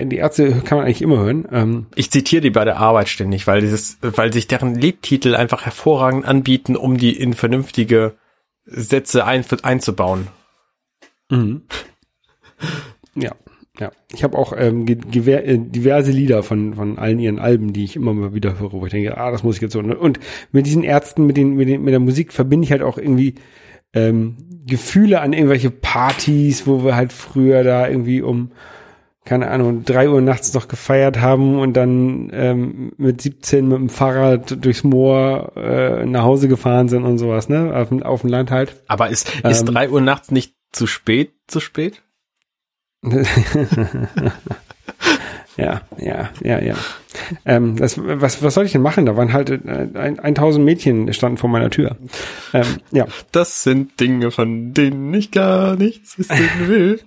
Die Ärzte kann man eigentlich immer hören. Ähm, Ich zitiere die bei der Arbeit ständig, weil dieses, weil sich deren Liedtitel einfach hervorragend anbieten, um die in vernünftige Sätze ein, einzubauen. Ja, ja. Ich habe auch ähm, äh, diverse Lieder von, von allen ihren Alben, die ich immer mal wieder höre, wo ich denke, ah, das muss ich jetzt so. Und mit diesen Ärzten, mit, den, mit, den, mit der Musik verbinde ich halt auch irgendwie ähm, Gefühle an irgendwelche Partys, wo wir halt früher da irgendwie um, keine Ahnung, drei Uhr nachts noch gefeiert haben und dann ähm, mit 17 mit dem Fahrrad durchs Moor äh, nach Hause gefahren sind und sowas, ne? Auf, dem- auf dem Land halt. Aber ist, ist Ähm. drei Uhr nachts nicht zu spät, zu spät? Ja, ja, ja, ja. Ähm, das, was, was soll ich denn machen? Da waren halt äh, ein, 1000 Mädchen standen vor meiner Tür. Ähm, ja, Das sind Dinge, von denen ich gar nichts wissen will.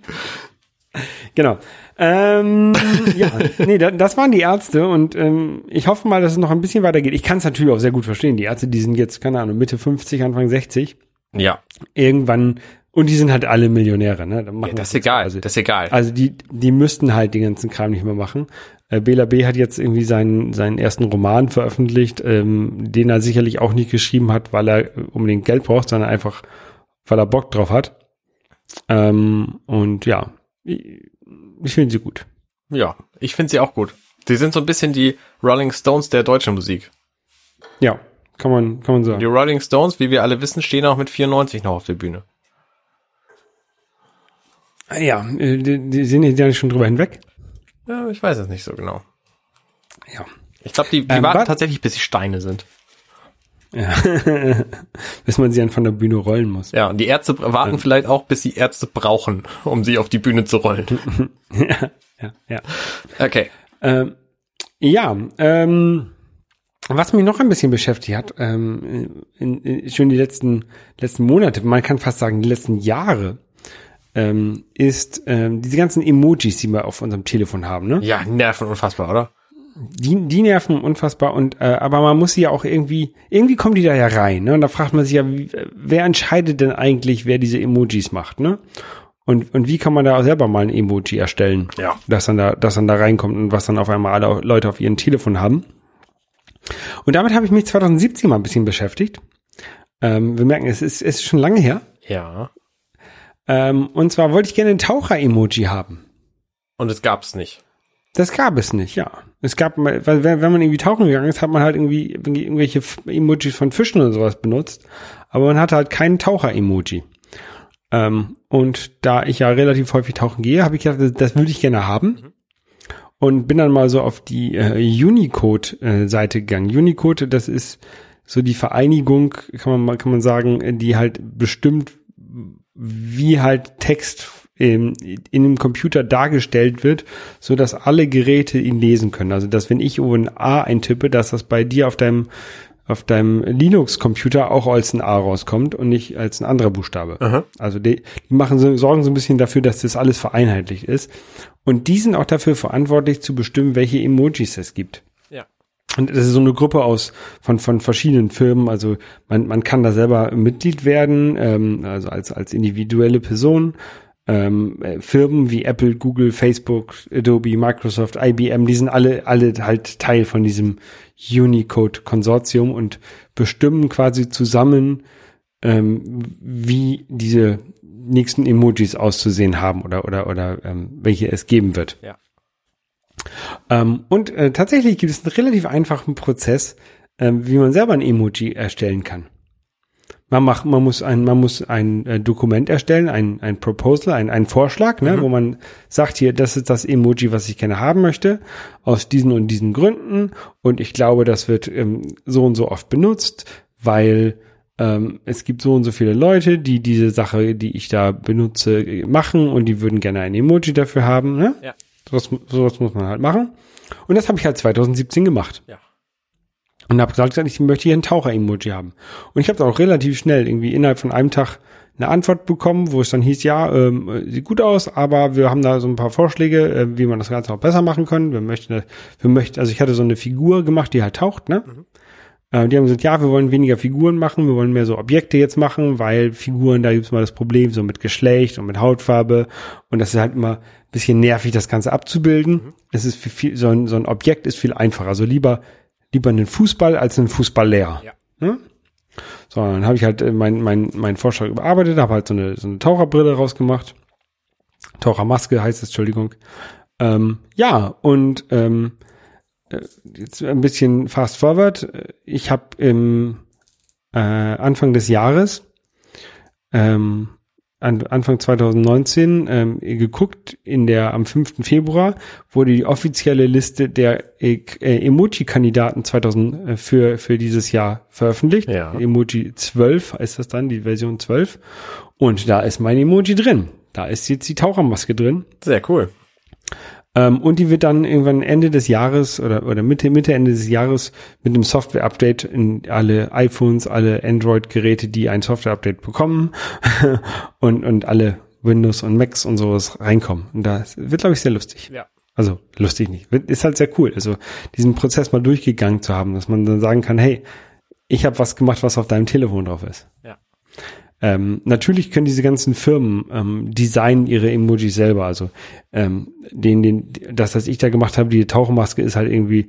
genau. Ähm, ja, nee, da, das waren die Ärzte und ähm, ich hoffe mal, dass es noch ein bisschen weitergeht. Ich kann es natürlich auch sehr gut verstehen. Die Ärzte, die sind jetzt, keine Ahnung, Mitte 50, Anfang 60. Ja, Irgendwann, und die sind halt alle Millionäre, ne? Machen das ist egal, Also, das ist egal. Also die, die müssten halt den ganzen Kram nicht mehr machen. Äh, Bela B. hat jetzt irgendwie seinen, seinen ersten Roman veröffentlicht, ähm, den er sicherlich auch nicht geschrieben hat, weil er unbedingt Geld braucht, sondern einfach, weil er Bock drauf hat. Ähm, und ja, ich, ich finde sie gut. Ja, ich finde sie auch gut. Sie sind so ein bisschen die Rolling Stones der deutschen Musik. Ja, kann man, kann man Die sagen. Rolling Stones, wie wir alle wissen, stehen auch mit 94 noch auf der Bühne. Ja, äh, die, die sind ja nicht schon drüber hinweg. Ja, ich weiß es nicht so genau. Ja. Ich glaube, die, die Ähm, warten was- tatsächlich, bis sie Steine sind. ja. Bis man sie dann von der Bühne rollen muss. Ja, und die Ärzte warten vielleicht auch, bis sie Ärzte brauchen, um sie auf die Bühne zu rollen. ja, ja, ja. Okay. Ähm, ja, ähm, was mich noch ein bisschen beschäftigt hat, ähm, in, in, schon die letzten, letzten Monate, man kann fast sagen die letzten Jahre, ähm, ist ähm, diese ganzen Emojis, die wir auf unserem Telefon haben. Ne? Ja, Nerven unfassbar, oder? Die, die nerven unfassbar und äh, aber man muss sie ja auch irgendwie, irgendwie kommen die da ja rein. Ne? Und da fragt man sich ja, wer entscheidet denn eigentlich, wer diese Emojis macht, ne? Und, und wie kann man da selber mal ein Emoji erstellen? Ja. Dass dann da, dass dann da reinkommt und was dann auf einmal alle Leute auf ihren Telefon haben. Und damit habe ich mich 2017 mal ein bisschen beschäftigt. Ähm, wir merken, es ist, es ist schon lange her. Ja. Ähm, und zwar wollte ich gerne ein Taucher-Emoji haben. Und es gab's nicht. Das gab es nicht, ja. Es gab, mal- weil wenn man irgendwie tauchen gegangen ist, hat man halt irgendwie irgendwelche Emojis von Fischen oder sowas benutzt. Aber man hatte halt keinen Taucher-Emoji. Ähm, und da ich ja relativ häufig tauchen gehe, habe ich gedacht, das, das würde ich gerne haben. Und bin dann mal so auf die äh, Unicode-Seite gegangen. Unicode, das ist so die Vereinigung, kann man kann man sagen, die halt bestimmt, wie halt Text in einem Computer dargestellt wird, so dass alle Geräte ihn lesen können. Also dass wenn ich ein A eintippe, dass das bei dir auf deinem auf deinem Linux-Computer auch als ein A rauskommt und nicht als ein anderer Buchstabe. Aha. Also die, die machen so, sorgen so ein bisschen dafür, dass das alles vereinheitlicht ist. Und die sind auch dafür verantwortlich zu bestimmen, welche Emojis es gibt. Und das ist so eine Gruppe aus von von verschiedenen Firmen. Also man man kann da selber Mitglied werden, ähm, also als als individuelle Person. ähm, äh, Firmen wie Apple, Google, Facebook, Adobe, Microsoft, IBM, die sind alle, alle halt Teil von diesem Unicode-Konsortium und bestimmen quasi zusammen, ähm, wie diese nächsten Emojis auszusehen haben oder oder oder ähm, welche es geben wird. Ja. Ähm, und äh, tatsächlich gibt es einen relativ einfachen Prozess, ähm, wie man selber ein Emoji erstellen kann. Man macht, man muss ein, man muss ein äh, Dokument erstellen, ein, ein Proposal, ein, ein Vorschlag, ne, wo man sagt hier, das ist das Emoji, was ich gerne haben möchte, aus diesen und diesen Gründen. Und ich glaube, das wird ähm, so und so oft benutzt, weil ähm, es gibt so und so viele Leute, die diese Sache, die ich da benutze, machen und die würden gerne ein Emoji dafür haben. Ne? Ja. Sowas, sowas muss man halt machen. Und das habe ich halt 2017 gemacht. Ja. Und habe gesagt, ich möchte hier ein Taucher-Emoji haben. Und ich habe auch relativ schnell, irgendwie innerhalb von einem Tag, eine Antwort bekommen, wo es dann hieß, ja, ähm, sieht gut aus, aber wir haben da so ein paar Vorschläge, äh, wie man das Ganze auch besser machen können. Wir möchten, wir möchten, also ich hatte so eine Figur gemacht, die halt taucht, ne? Äh, die haben gesagt, ja, wir wollen weniger Figuren machen, wir wollen mehr so Objekte jetzt machen, weil Figuren, da gibt's mal das Problem so mit Geschlecht und mit Hautfarbe und das ist halt immer ein bisschen nervig, das Ganze abzubilden. Es ist viel, so ein, so ein Objekt ist viel einfacher. Also lieber, lieber einen Fußball als einen Fußballlehrer. Ja. Ne? So, dann habe ich halt äh, mein, mein, mein Vorschlag überarbeitet, habe halt so eine, so eine Taucherbrille rausgemacht. Tauchermaske heißt es, Entschuldigung. Ähm, ja, und ähm, äh, jetzt ein bisschen fast forward. Ich habe im äh, Anfang des Jahres, ähm, an, Anfang 2019, ähm, geguckt, in der am 5. Februar wurde die offizielle Liste der äh, Emoji-Kandidaten 2000 äh, für, für dieses Jahr veröffentlicht. Ja. Emoji 12 heißt das dann, die Version 12. Und da ist mein Emoji drin. Da ist jetzt die Tauchermaske drin. Sehr cool. Ähm, und die wird dann irgendwann Ende des Jahres oder, oder Mitte, Mitte, Ende des Jahres mit einem Software-Update in alle iPhones, alle Android-Geräte, die ein Software-Update bekommen und, und alle Windows und Macs und sowas reinkommen. Und das wird, glaube ich, sehr lustig. Ja. Also lustig nicht. Ist halt sehr cool. Also diesen Prozess mal durchgegangen zu haben, dass man dann sagen kann, hey, ich habe was gemacht, was auf deinem Telefon drauf ist. Ja. Ähm, natürlich können diese ganzen Firmen ähm, designen ihre Emojis selber. Also ähm, den, den, das, was ich da gemacht habe, die Tauchmaske ist halt irgendwie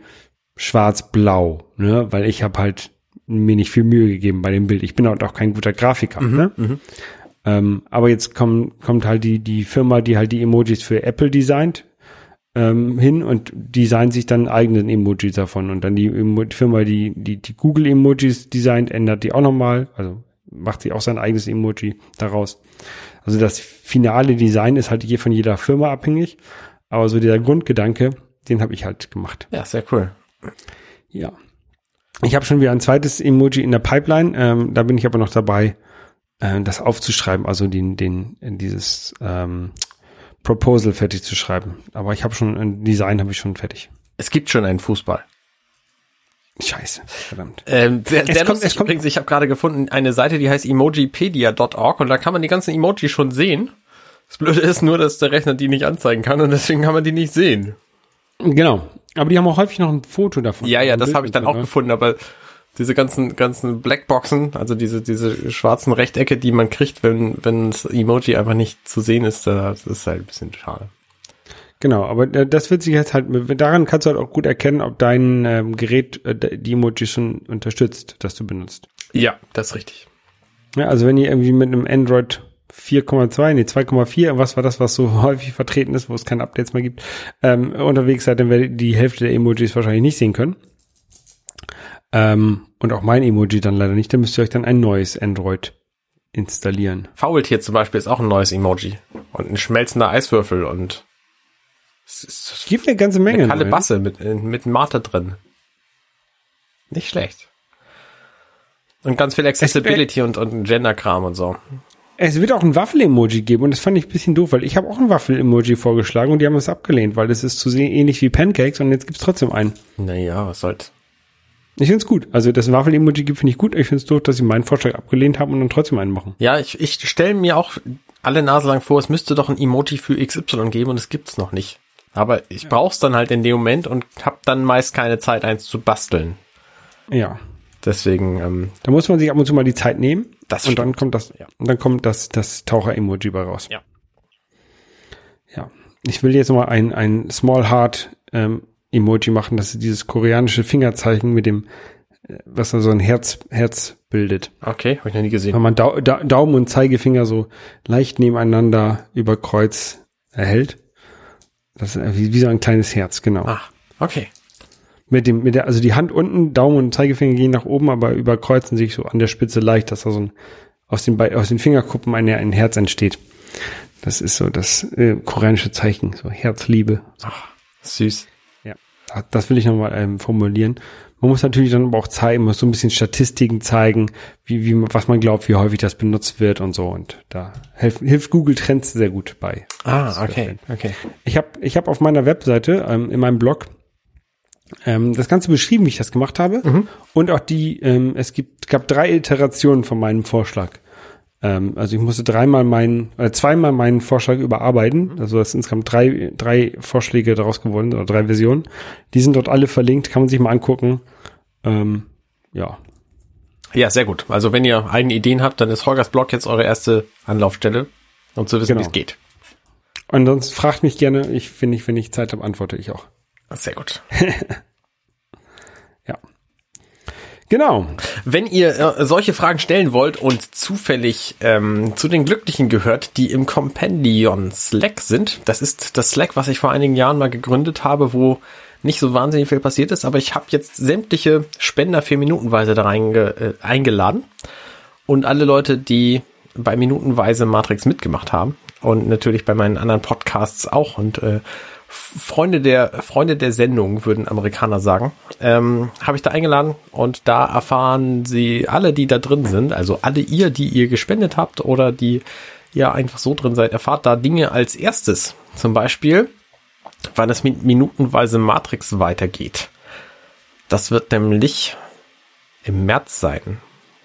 schwarz-blau, ne? Weil ich habe halt mir nicht viel Mühe gegeben bei dem Bild. Ich bin halt auch kein guter Grafiker. ne? Ähm, aber jetzt kommt, kommt halt die, die Firma, die halt die Emojis für Apple designt, ähm, hin und designt sich dann eigenen Emojis davon. Und dann die, Emo die Firma, die, die, die Google Emojis designt, ändert die auch nochmal. Also macht sie auch sein eigenes Emoji daraus. Also das finale Design ist halt hier von jeder Firma abhängig. Aber so dieser Grundgedanke, den habe ich halt gemacht. Ja, sehr cool. Ja. Ich habe schon wieder ein zweites Emoji in der Pipeline. Ähm, da bin ich aber noch dabei, äh, das aufzuschreiben, also den, den, dieses ähm, Proposal fertig zu schreiben. Aber ich habe schon ein Design habe ich schon fertig. Es gibt schon einen Fußball. Scheiße, verdammt. Ähm, der, der kommt- lustig es kommt- übrigens, ich habe gerade gefunden, eine Seite, die heißt emojipedia.org und da kann man die ganzen Emojis schon sehen. Das Blöde ist nur, dass der Rechner die nicht anzeigen kann und deswegen kann man die nicht sehen. Genau. Aber die haben auch häufig noch ein Foto davon. Ja, ja, das habe ich dann auch drin. gefunden, aber diese ganzen ganzen Blackboxen, also diese diese schwarzen Rechtecke, die man kriegt, wenn wenn das Emoji einfach nicht zu sehen ist, das ist halt ein bisschen schade. Genau, aber das wird sich jetzt halt, daran kannst du halt auch gut erkennen, ob dein ähm, Gerät äh, die Emojis schon unterstützt, das du benutzt. Ja, das ist richtig. Ja, also wenn ihr irgendwie mit einem Android 4,2, nee, 2,4, was war das, was so häufig vertreten ist, wo es keine Updates mehr gibt, ähm, unterwegs seid, dann werdet ihr die Hälfte der Emojis wahrscheinlich nicht sehen können. Ähm, und auch mein Emoji dann leider nicht, dann müsst ihr euch dann ein neues Android installieren. Faultier zum Beispiel ist auch ein neues Emoji und ein schmelzender Eiswürfel und es ist Es gibt eine ganze Menge. eine. Kalebasse mit mit Mate drin. Nicht schlecht. Und ganz viel Accessibility und, und Gender-Kram und so. Es wird auch ein Waffel-Emoji geben und das fand ich ein bisschen doof, weil ich habe auch ein Waffel-Emoji vorgeschlagen und die haben es abgelehnt, weil das ist zu sehen ähnlich wie Pancakes und jetzt gibt's trotzdem einen. Naja, was soll's. Ich find's gut. Also das Waffel-Emoji gibt finde ich gut. Ich find's doof, dass sie meinen Vorschlag abgelehnt haben und dann trotzdem einen machen. Ja, ich, ich stelle mir auch alle Nase lang vor, es müsste doch ein Emoji für XY geben und es gibt's noch nicht. Aber ich brauch's dann halt in dem Moment und hab dann meist keine Zeit, eins zu basteln. Ja. Deswegen, ähm, Da muss man sich ab und zu mal die Zeit nehmen. Das und dann kommt das, Ja. und dann kommt das, das Taucher-Emoji bei raus. Ja. ja, ich will jetzt mal ein, ein Small Heart ähm, Emoji machen, das ist dieses koreanische Fingerzeichen mit dem, äh, was da so ein Herz, Herz bildet. Okay, habe ich noch nie gesehen. Wenn man Dau da Daumen und Zeigefinger so leicht nebeneinander über Kreuz erhält. Das ist wie, wie so ein kleines Herz, genau. Ah, okay. Mit dem, mit der, also die Hand unten, Daumen und Zeigefinger gehen nach oben, aber überkreuzen sich so an der Spitze leicht, dass da so ein, aus den, aus den Fingerkuppen ein, ein Herz entsteht. Das ist so das äh, koreanische Zeichen, so Herzliebe. Ach, süß. Ja, da- das will ich nochmal ähm, formulieren. Man muss natürlich dann aber auch zeigen, muss so ein bisschen Statistiken zeigen, wie, wie, was man glaubt, wie häufig das benutzt wird und so. Und da hilft, hilft Google Trends sehr gut bei. Ah, okay, okay. Ich habe ich hab auf meiner Webseite, ähm, in meinem Blog, ähm, das Ganze beschrieben, wie ich das gemacht habe. Und auch die, ähm, es gibt, gab drei Iterationen von meinem Vorschlag. Ähm, also ich musste dreimal meinen, äh, zweimal meinen Vorschlag überarbeiten. Also es sind insgesamt drei, drei Vorschläge daraus geworden, oder drei Versionen. Die sind dort alle verlinkt, kann man sich mal angucken. Ähm, ja. Ja, sehr gut. Also wenn ihr eigene Ideen habt, dann ist Holgers Blog jetzt eure erste Anlaufstelle, um zu wissen, Genau. wie es geht. Ansonsten fragt mich gerne. Ich, ich, wenn ich Zeit habe, antworte ich auch. Sehr gut. Genau. Wenn ihr äh, solche Fragen stellen wollt und zufällig ähm, zu den Glücklichen gehört, die im Compendion Slack sind, das ist das Slack, was ich vor einigen Jahren mal gegründet habe, wo nicht so wahnsinnig viel passiert ist, aber ich habe jetzt sämtliche Spender für Minutenweise da rein äh, eingeladen und alle Leute, die bei Minutenweise Matrix mitgemacht haben und natürlich bei meinen anderen Podcasts auch und äh, Freunde der Freunde der Sendung würden Amerikaner sagen, ähm, habe ich da eingeladen und da erfahren sie alle, die da drin sind, also alle ihr, die ihr gespendet habt oder die ihr einfach so drin seid, erfahrt da Dinge als erstes. Zum Beispiel, wann es mit minutenweise Matrix weitergeht. Das wird nämlich im März sein.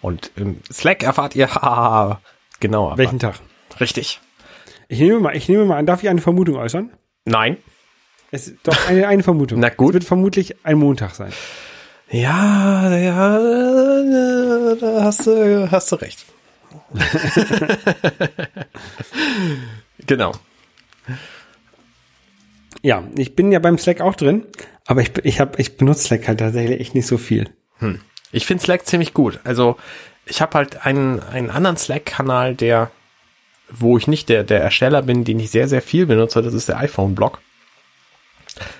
Und im Slack erfahrt ihr, haha, genau, Welchen Tag? richtig. Ich nehme mal, ich nehme mal an, darf ich eine Vermutung äußern? Nein. Es ist doch eine, eine Vermutung. Na gut. Es wird vermutlich ein Montag sein. Ja, ja, da hast du, hast du recht. genau. Ja, ich bin ja beim Slack auch drin, aber ich, ich, hab, ich benutze Slack halt tatsächlich echt nicht so viel. Ich finde Slack ziemlich gut. Also ich habe halt einen, einen anderen Slack-Kanal, der, wo ich nicht der, der Ersteller bin, den ich sehr, sehr viel benutze. Das ist der iPhone-Blog.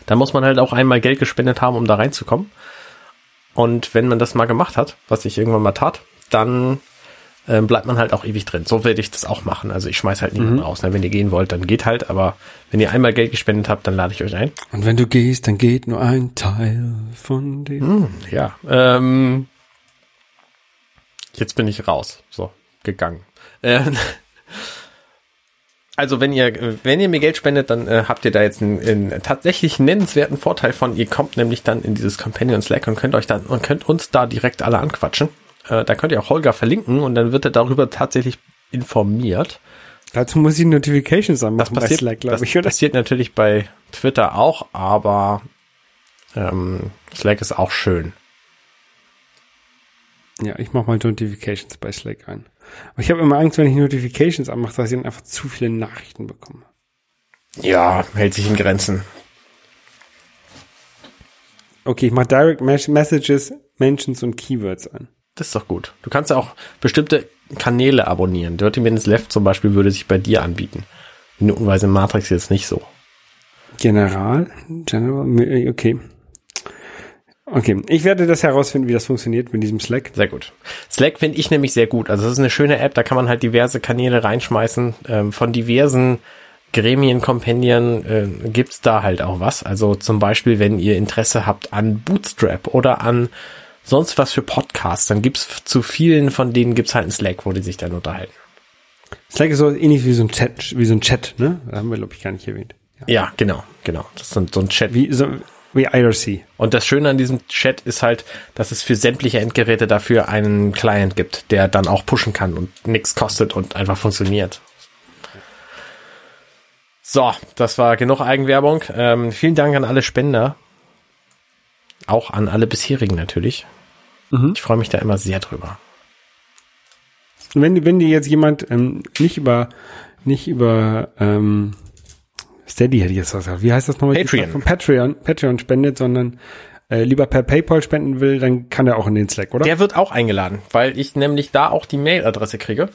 Da muss man halt auch einmal Geld gespendet haben, um da reinzukommen. Und wenn man das mal gemacht hat, was ich irgendwann mal tat, dann ähm, bleibt man halt auch ewig drin. So werde ich das auch machen. Also ich schmeiß halt niemanden raus. Ne? Wenn ihr gehen wollt, dann geht halt. Aber wenn ihr einmal Geld gespendet habt, dann lade ich euch ein. Und wenn du gehst, dann geht nur ein Teil von dir. Ja. Ähm, jetzt bin ich raus. So, gegangen. Äh, also wenn ihr, wenn ihr mir Geld spendet, dann äh, habt ihr da jetzt einen, einen tatsächlich nennenswerten Vorteil von. Ihr kommt nämlich dann in dieses Companion Slack und könnt euch dann und könnt uns da direkt alle anquatschen. Äh, da könnt ihr auch Holger verlinken und dann wird er darüber tatsächlich informiert. Dazu muss ich Notifications anmachen Das passiert, bei Slack, das glaube ich, oder? passiert natürlich bei Twitter auch, aber ähm, Slack ist auch schön. Ja, ich mache mal Notifications bei Slack ein. Aber ich habe immer Angst, wenn ich Notifications anmache, dass ich dann einfach zu viele Nachrichten bekomme. Ja, hält sich in Grenzen. Okay, ich mache Direct Mes- Messages, Mentions und Keywords an. Das ist doch gut. Du kannst ja auch bestimmte Kanäle abonnieren. Dirty Minutes Left zum Beispiel würde sich bei dir anbieten. Minutenweise Matrix jetzt nicht so. General, General, okay. Okay, ich werde das herausfinden, wie das funktioniert mit diesem Slack. Sehr gut. Slack finde ich nämlich sehr gut. Also das ist eine schöne App, da kann man halt diverse Kanäle reinschmeißen. Ähm, von diversen Gremien, Kompendien äh, gibt's da halt auch was. Also zum Beispiel, wenn ihr Interesse habt an Bootstrap oder an sonst was für Podcasts, dann gibt's zu vielen von denen gibt's halt einen Slack, wo die sich dann unterhalten. Slack ist so ähnlich wie so ein Chat, wie so ein Chat, ne? Das haben wir, glaube ich, gar nicht erwähnt. Ja. Ja, genau, genau. Das ist so ein- so ein Chat. Wie, so, wie IRC. Und das Schöne an diesem Chat ist halt, dass es für sämtliche Endgeräte dafür einen Client gibt, der dann auch pushen kann und nichts kostet und einfach funktioniert. So, das war genug Eigenwerbung. Ähm, vielen Dank an alle Spender. Auch an alle bisherigen natürlich. Ich freue mich da immer sehr drüber. Wenn, wenn dir jetzt jemand ähm, nicht über, nicht über, ähm, Steady hätte ich jetzt gesagt. Wie heißt das nochmal? Patreon. Von Patreon, Patreon spendet, sondern äh, lieber per PayPal spenden will, dann kann er auch in den Slack, oder? Der wird auch eingeladen, weil ich nämlich da auch die Mailadresse kriege.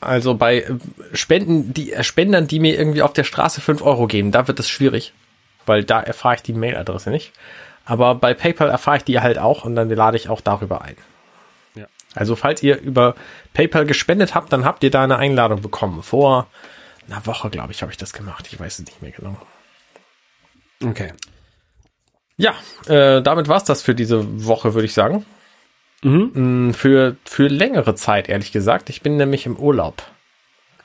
Also bei äh, Spenden, die äh, Spendern, die mir irgendwie auf der Straße 5 Euro geben, da wird es schwierig, weil da erfahre ich die Mailadresse nicht. Aber bei PayPal erfahre ich die halt auch und dann lade ich auch darüber ein. Ja. Also falls ihr über PayPal gespendet habt, dann habt ihr da eine Einladung bekommen. Vor einer Woche, glaube ich, habe ich das gemacht. Ich weiß es nicht mehr genau. Okay. Ja, äh, damit war's das für diese Woche, würde ich sagen. Mhm. Mm, Für, für längere Zeit, ehrlich gesagt. Ich bin nämlich im Urlaub.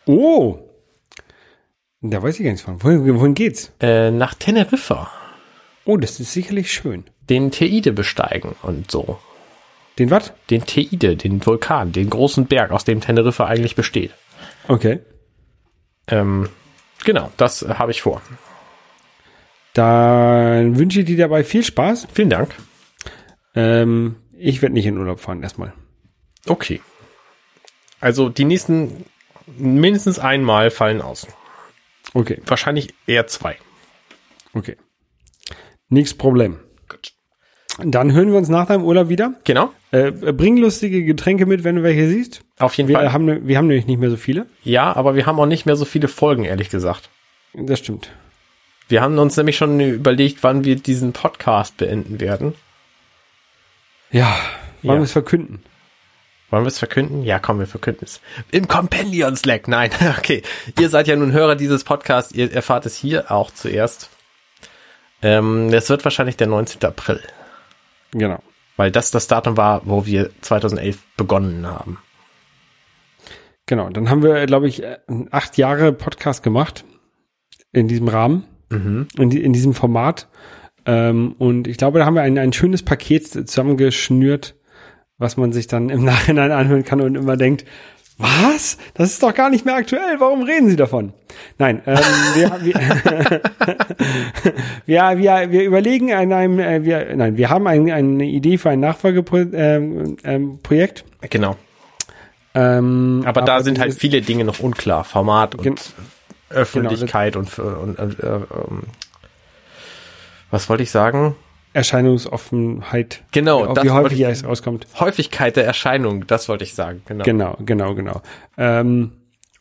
Oh. Da weiß ich gar nichts von. Wohin, wohin geht's? Äh, nach Teneriffa. Oh, das ist sicherlich schön. Den Teide besteigen und so. Den was? Den Teide, den Vulkan, den großen Berg, aus dem Teneriffa eigentlich besteht. Okay. Ähm, genau, das äh, habe ich vor. Dann wünsche ich dir dabei viel Spaß. Vielen Dank. Ähm, ich werde nicht in Urlaub fahren erstmal. Okay. Also die nächsten mindestens einmal fallen aus. Okay, Wahrscheinlich eher zwei. okay. Nichts Problem. Gut. Dann hören wir uns nach deinem Urlaub wieder. Genau, Äh, bring lustige Getränke mit, wenn du welche siehst. auf jeden Wir Fall. haben, ne- wir haben nämlich nicht mehr so viele. Ja, aber wir haben auch nicht mehr so viele Folgen, ehrlich gesagt. Das stimmt. Wir haben uns nämlich schon überlegt, wann wir diesen Podcast beenden werden. Ja, wollen Ja. wir es verkünden? Wollen wir es verkünden? Ja, komm, wir verkünden es. Im Compendion Slack. Nein, okay. Ihr seid ja nun Hörer dieses Podcasts. Ihr erfahrt es hier auch zuerst. Ähm, das wird wahrscheinlich der 19. April. Genau. Weil das das Datum war, wo wir 2011 begonnen haben. Genau. Dann haben wir, glaube ich, äh, acht Jahre Podcast gemacht. In diesem Rahmen. Mhm. In, die, in diesem Format. Ähm, und ich glaube, da haben wir ein, ein schönes Paket zusammengeschnürt, was man sich dann im Nachhinein anhören kann und immer denkt, was? Das ist doch gar nicht mehr aktuell. Warum reden Sie davon? Nein, ähm, wir, wir, wir, wir, überlegen an einem, äh, wir, nein, wir haben ein, eine Idee für ein Nachfolgeprojekt. Ähm, ähm, Projekt. Genau. ähm, Aber, da sind halt viele Dinge noch unklar. Format und Gen- Öffentlichkeit und, und, und äh, ähm, was wollte ich sagen? Erscheinungsoffenheit. Genau, Wie, das wie wollte häufig es rauskommt. Häufigkeit der Erscheinung, das wollte ich sagen. Genau. Genau, genau, genau. Ähm,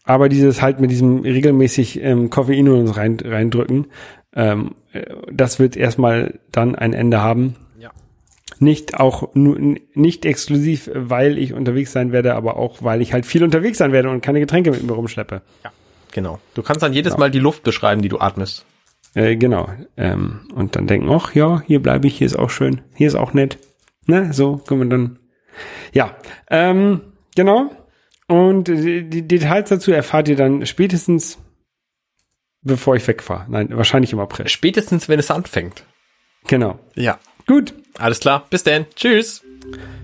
aber dieses halt mit diesem regelmäßig ähm, Koffein in uns rein, reindrücken, ähm, äh, das wird erstmal dann ein Ende haben. Ja. Nicht auch nur nicht exklusiv, weil ich unterwegs sein werde, aber auch weil ich halt viel unterwegs sein werde und keine Getränke mit mir rumschleppe. ja. Genau. Du kannst dann jedes Genau. Mal die Luft beschreiben, die du atmest. Äh, genau. Ähm, und dann denken, ach ja, hier bleibe ich, hier ist auch schön, hier ist auch nett. Ne, so können wir dann. Ja, ähm, genau. Und die, Details dazu erfahrt ihr dann spätestens, bevor ich wegfahre. Nein, wahrscheinlich im April. Spätestens, wenn es anfängt. Genau. Ja. Gut. Alles klar. Bis denn. Tschüss.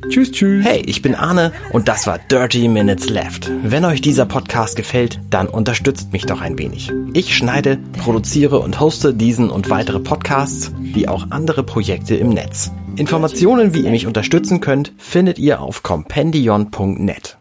Tschüss, tschüss. Hey, ich bin Arne und das war Dirty Minutes Left. Wenn euch dieser Podcast gefällt, dann unterstützt mich doch ein wenig. Ich schneide, produziere und hoste diesen und weitere Podcasts, wie auch andere Projekte im Netz. Informationen, wie ihr mich unterstützen könnt, findet ihr auf compendion.net.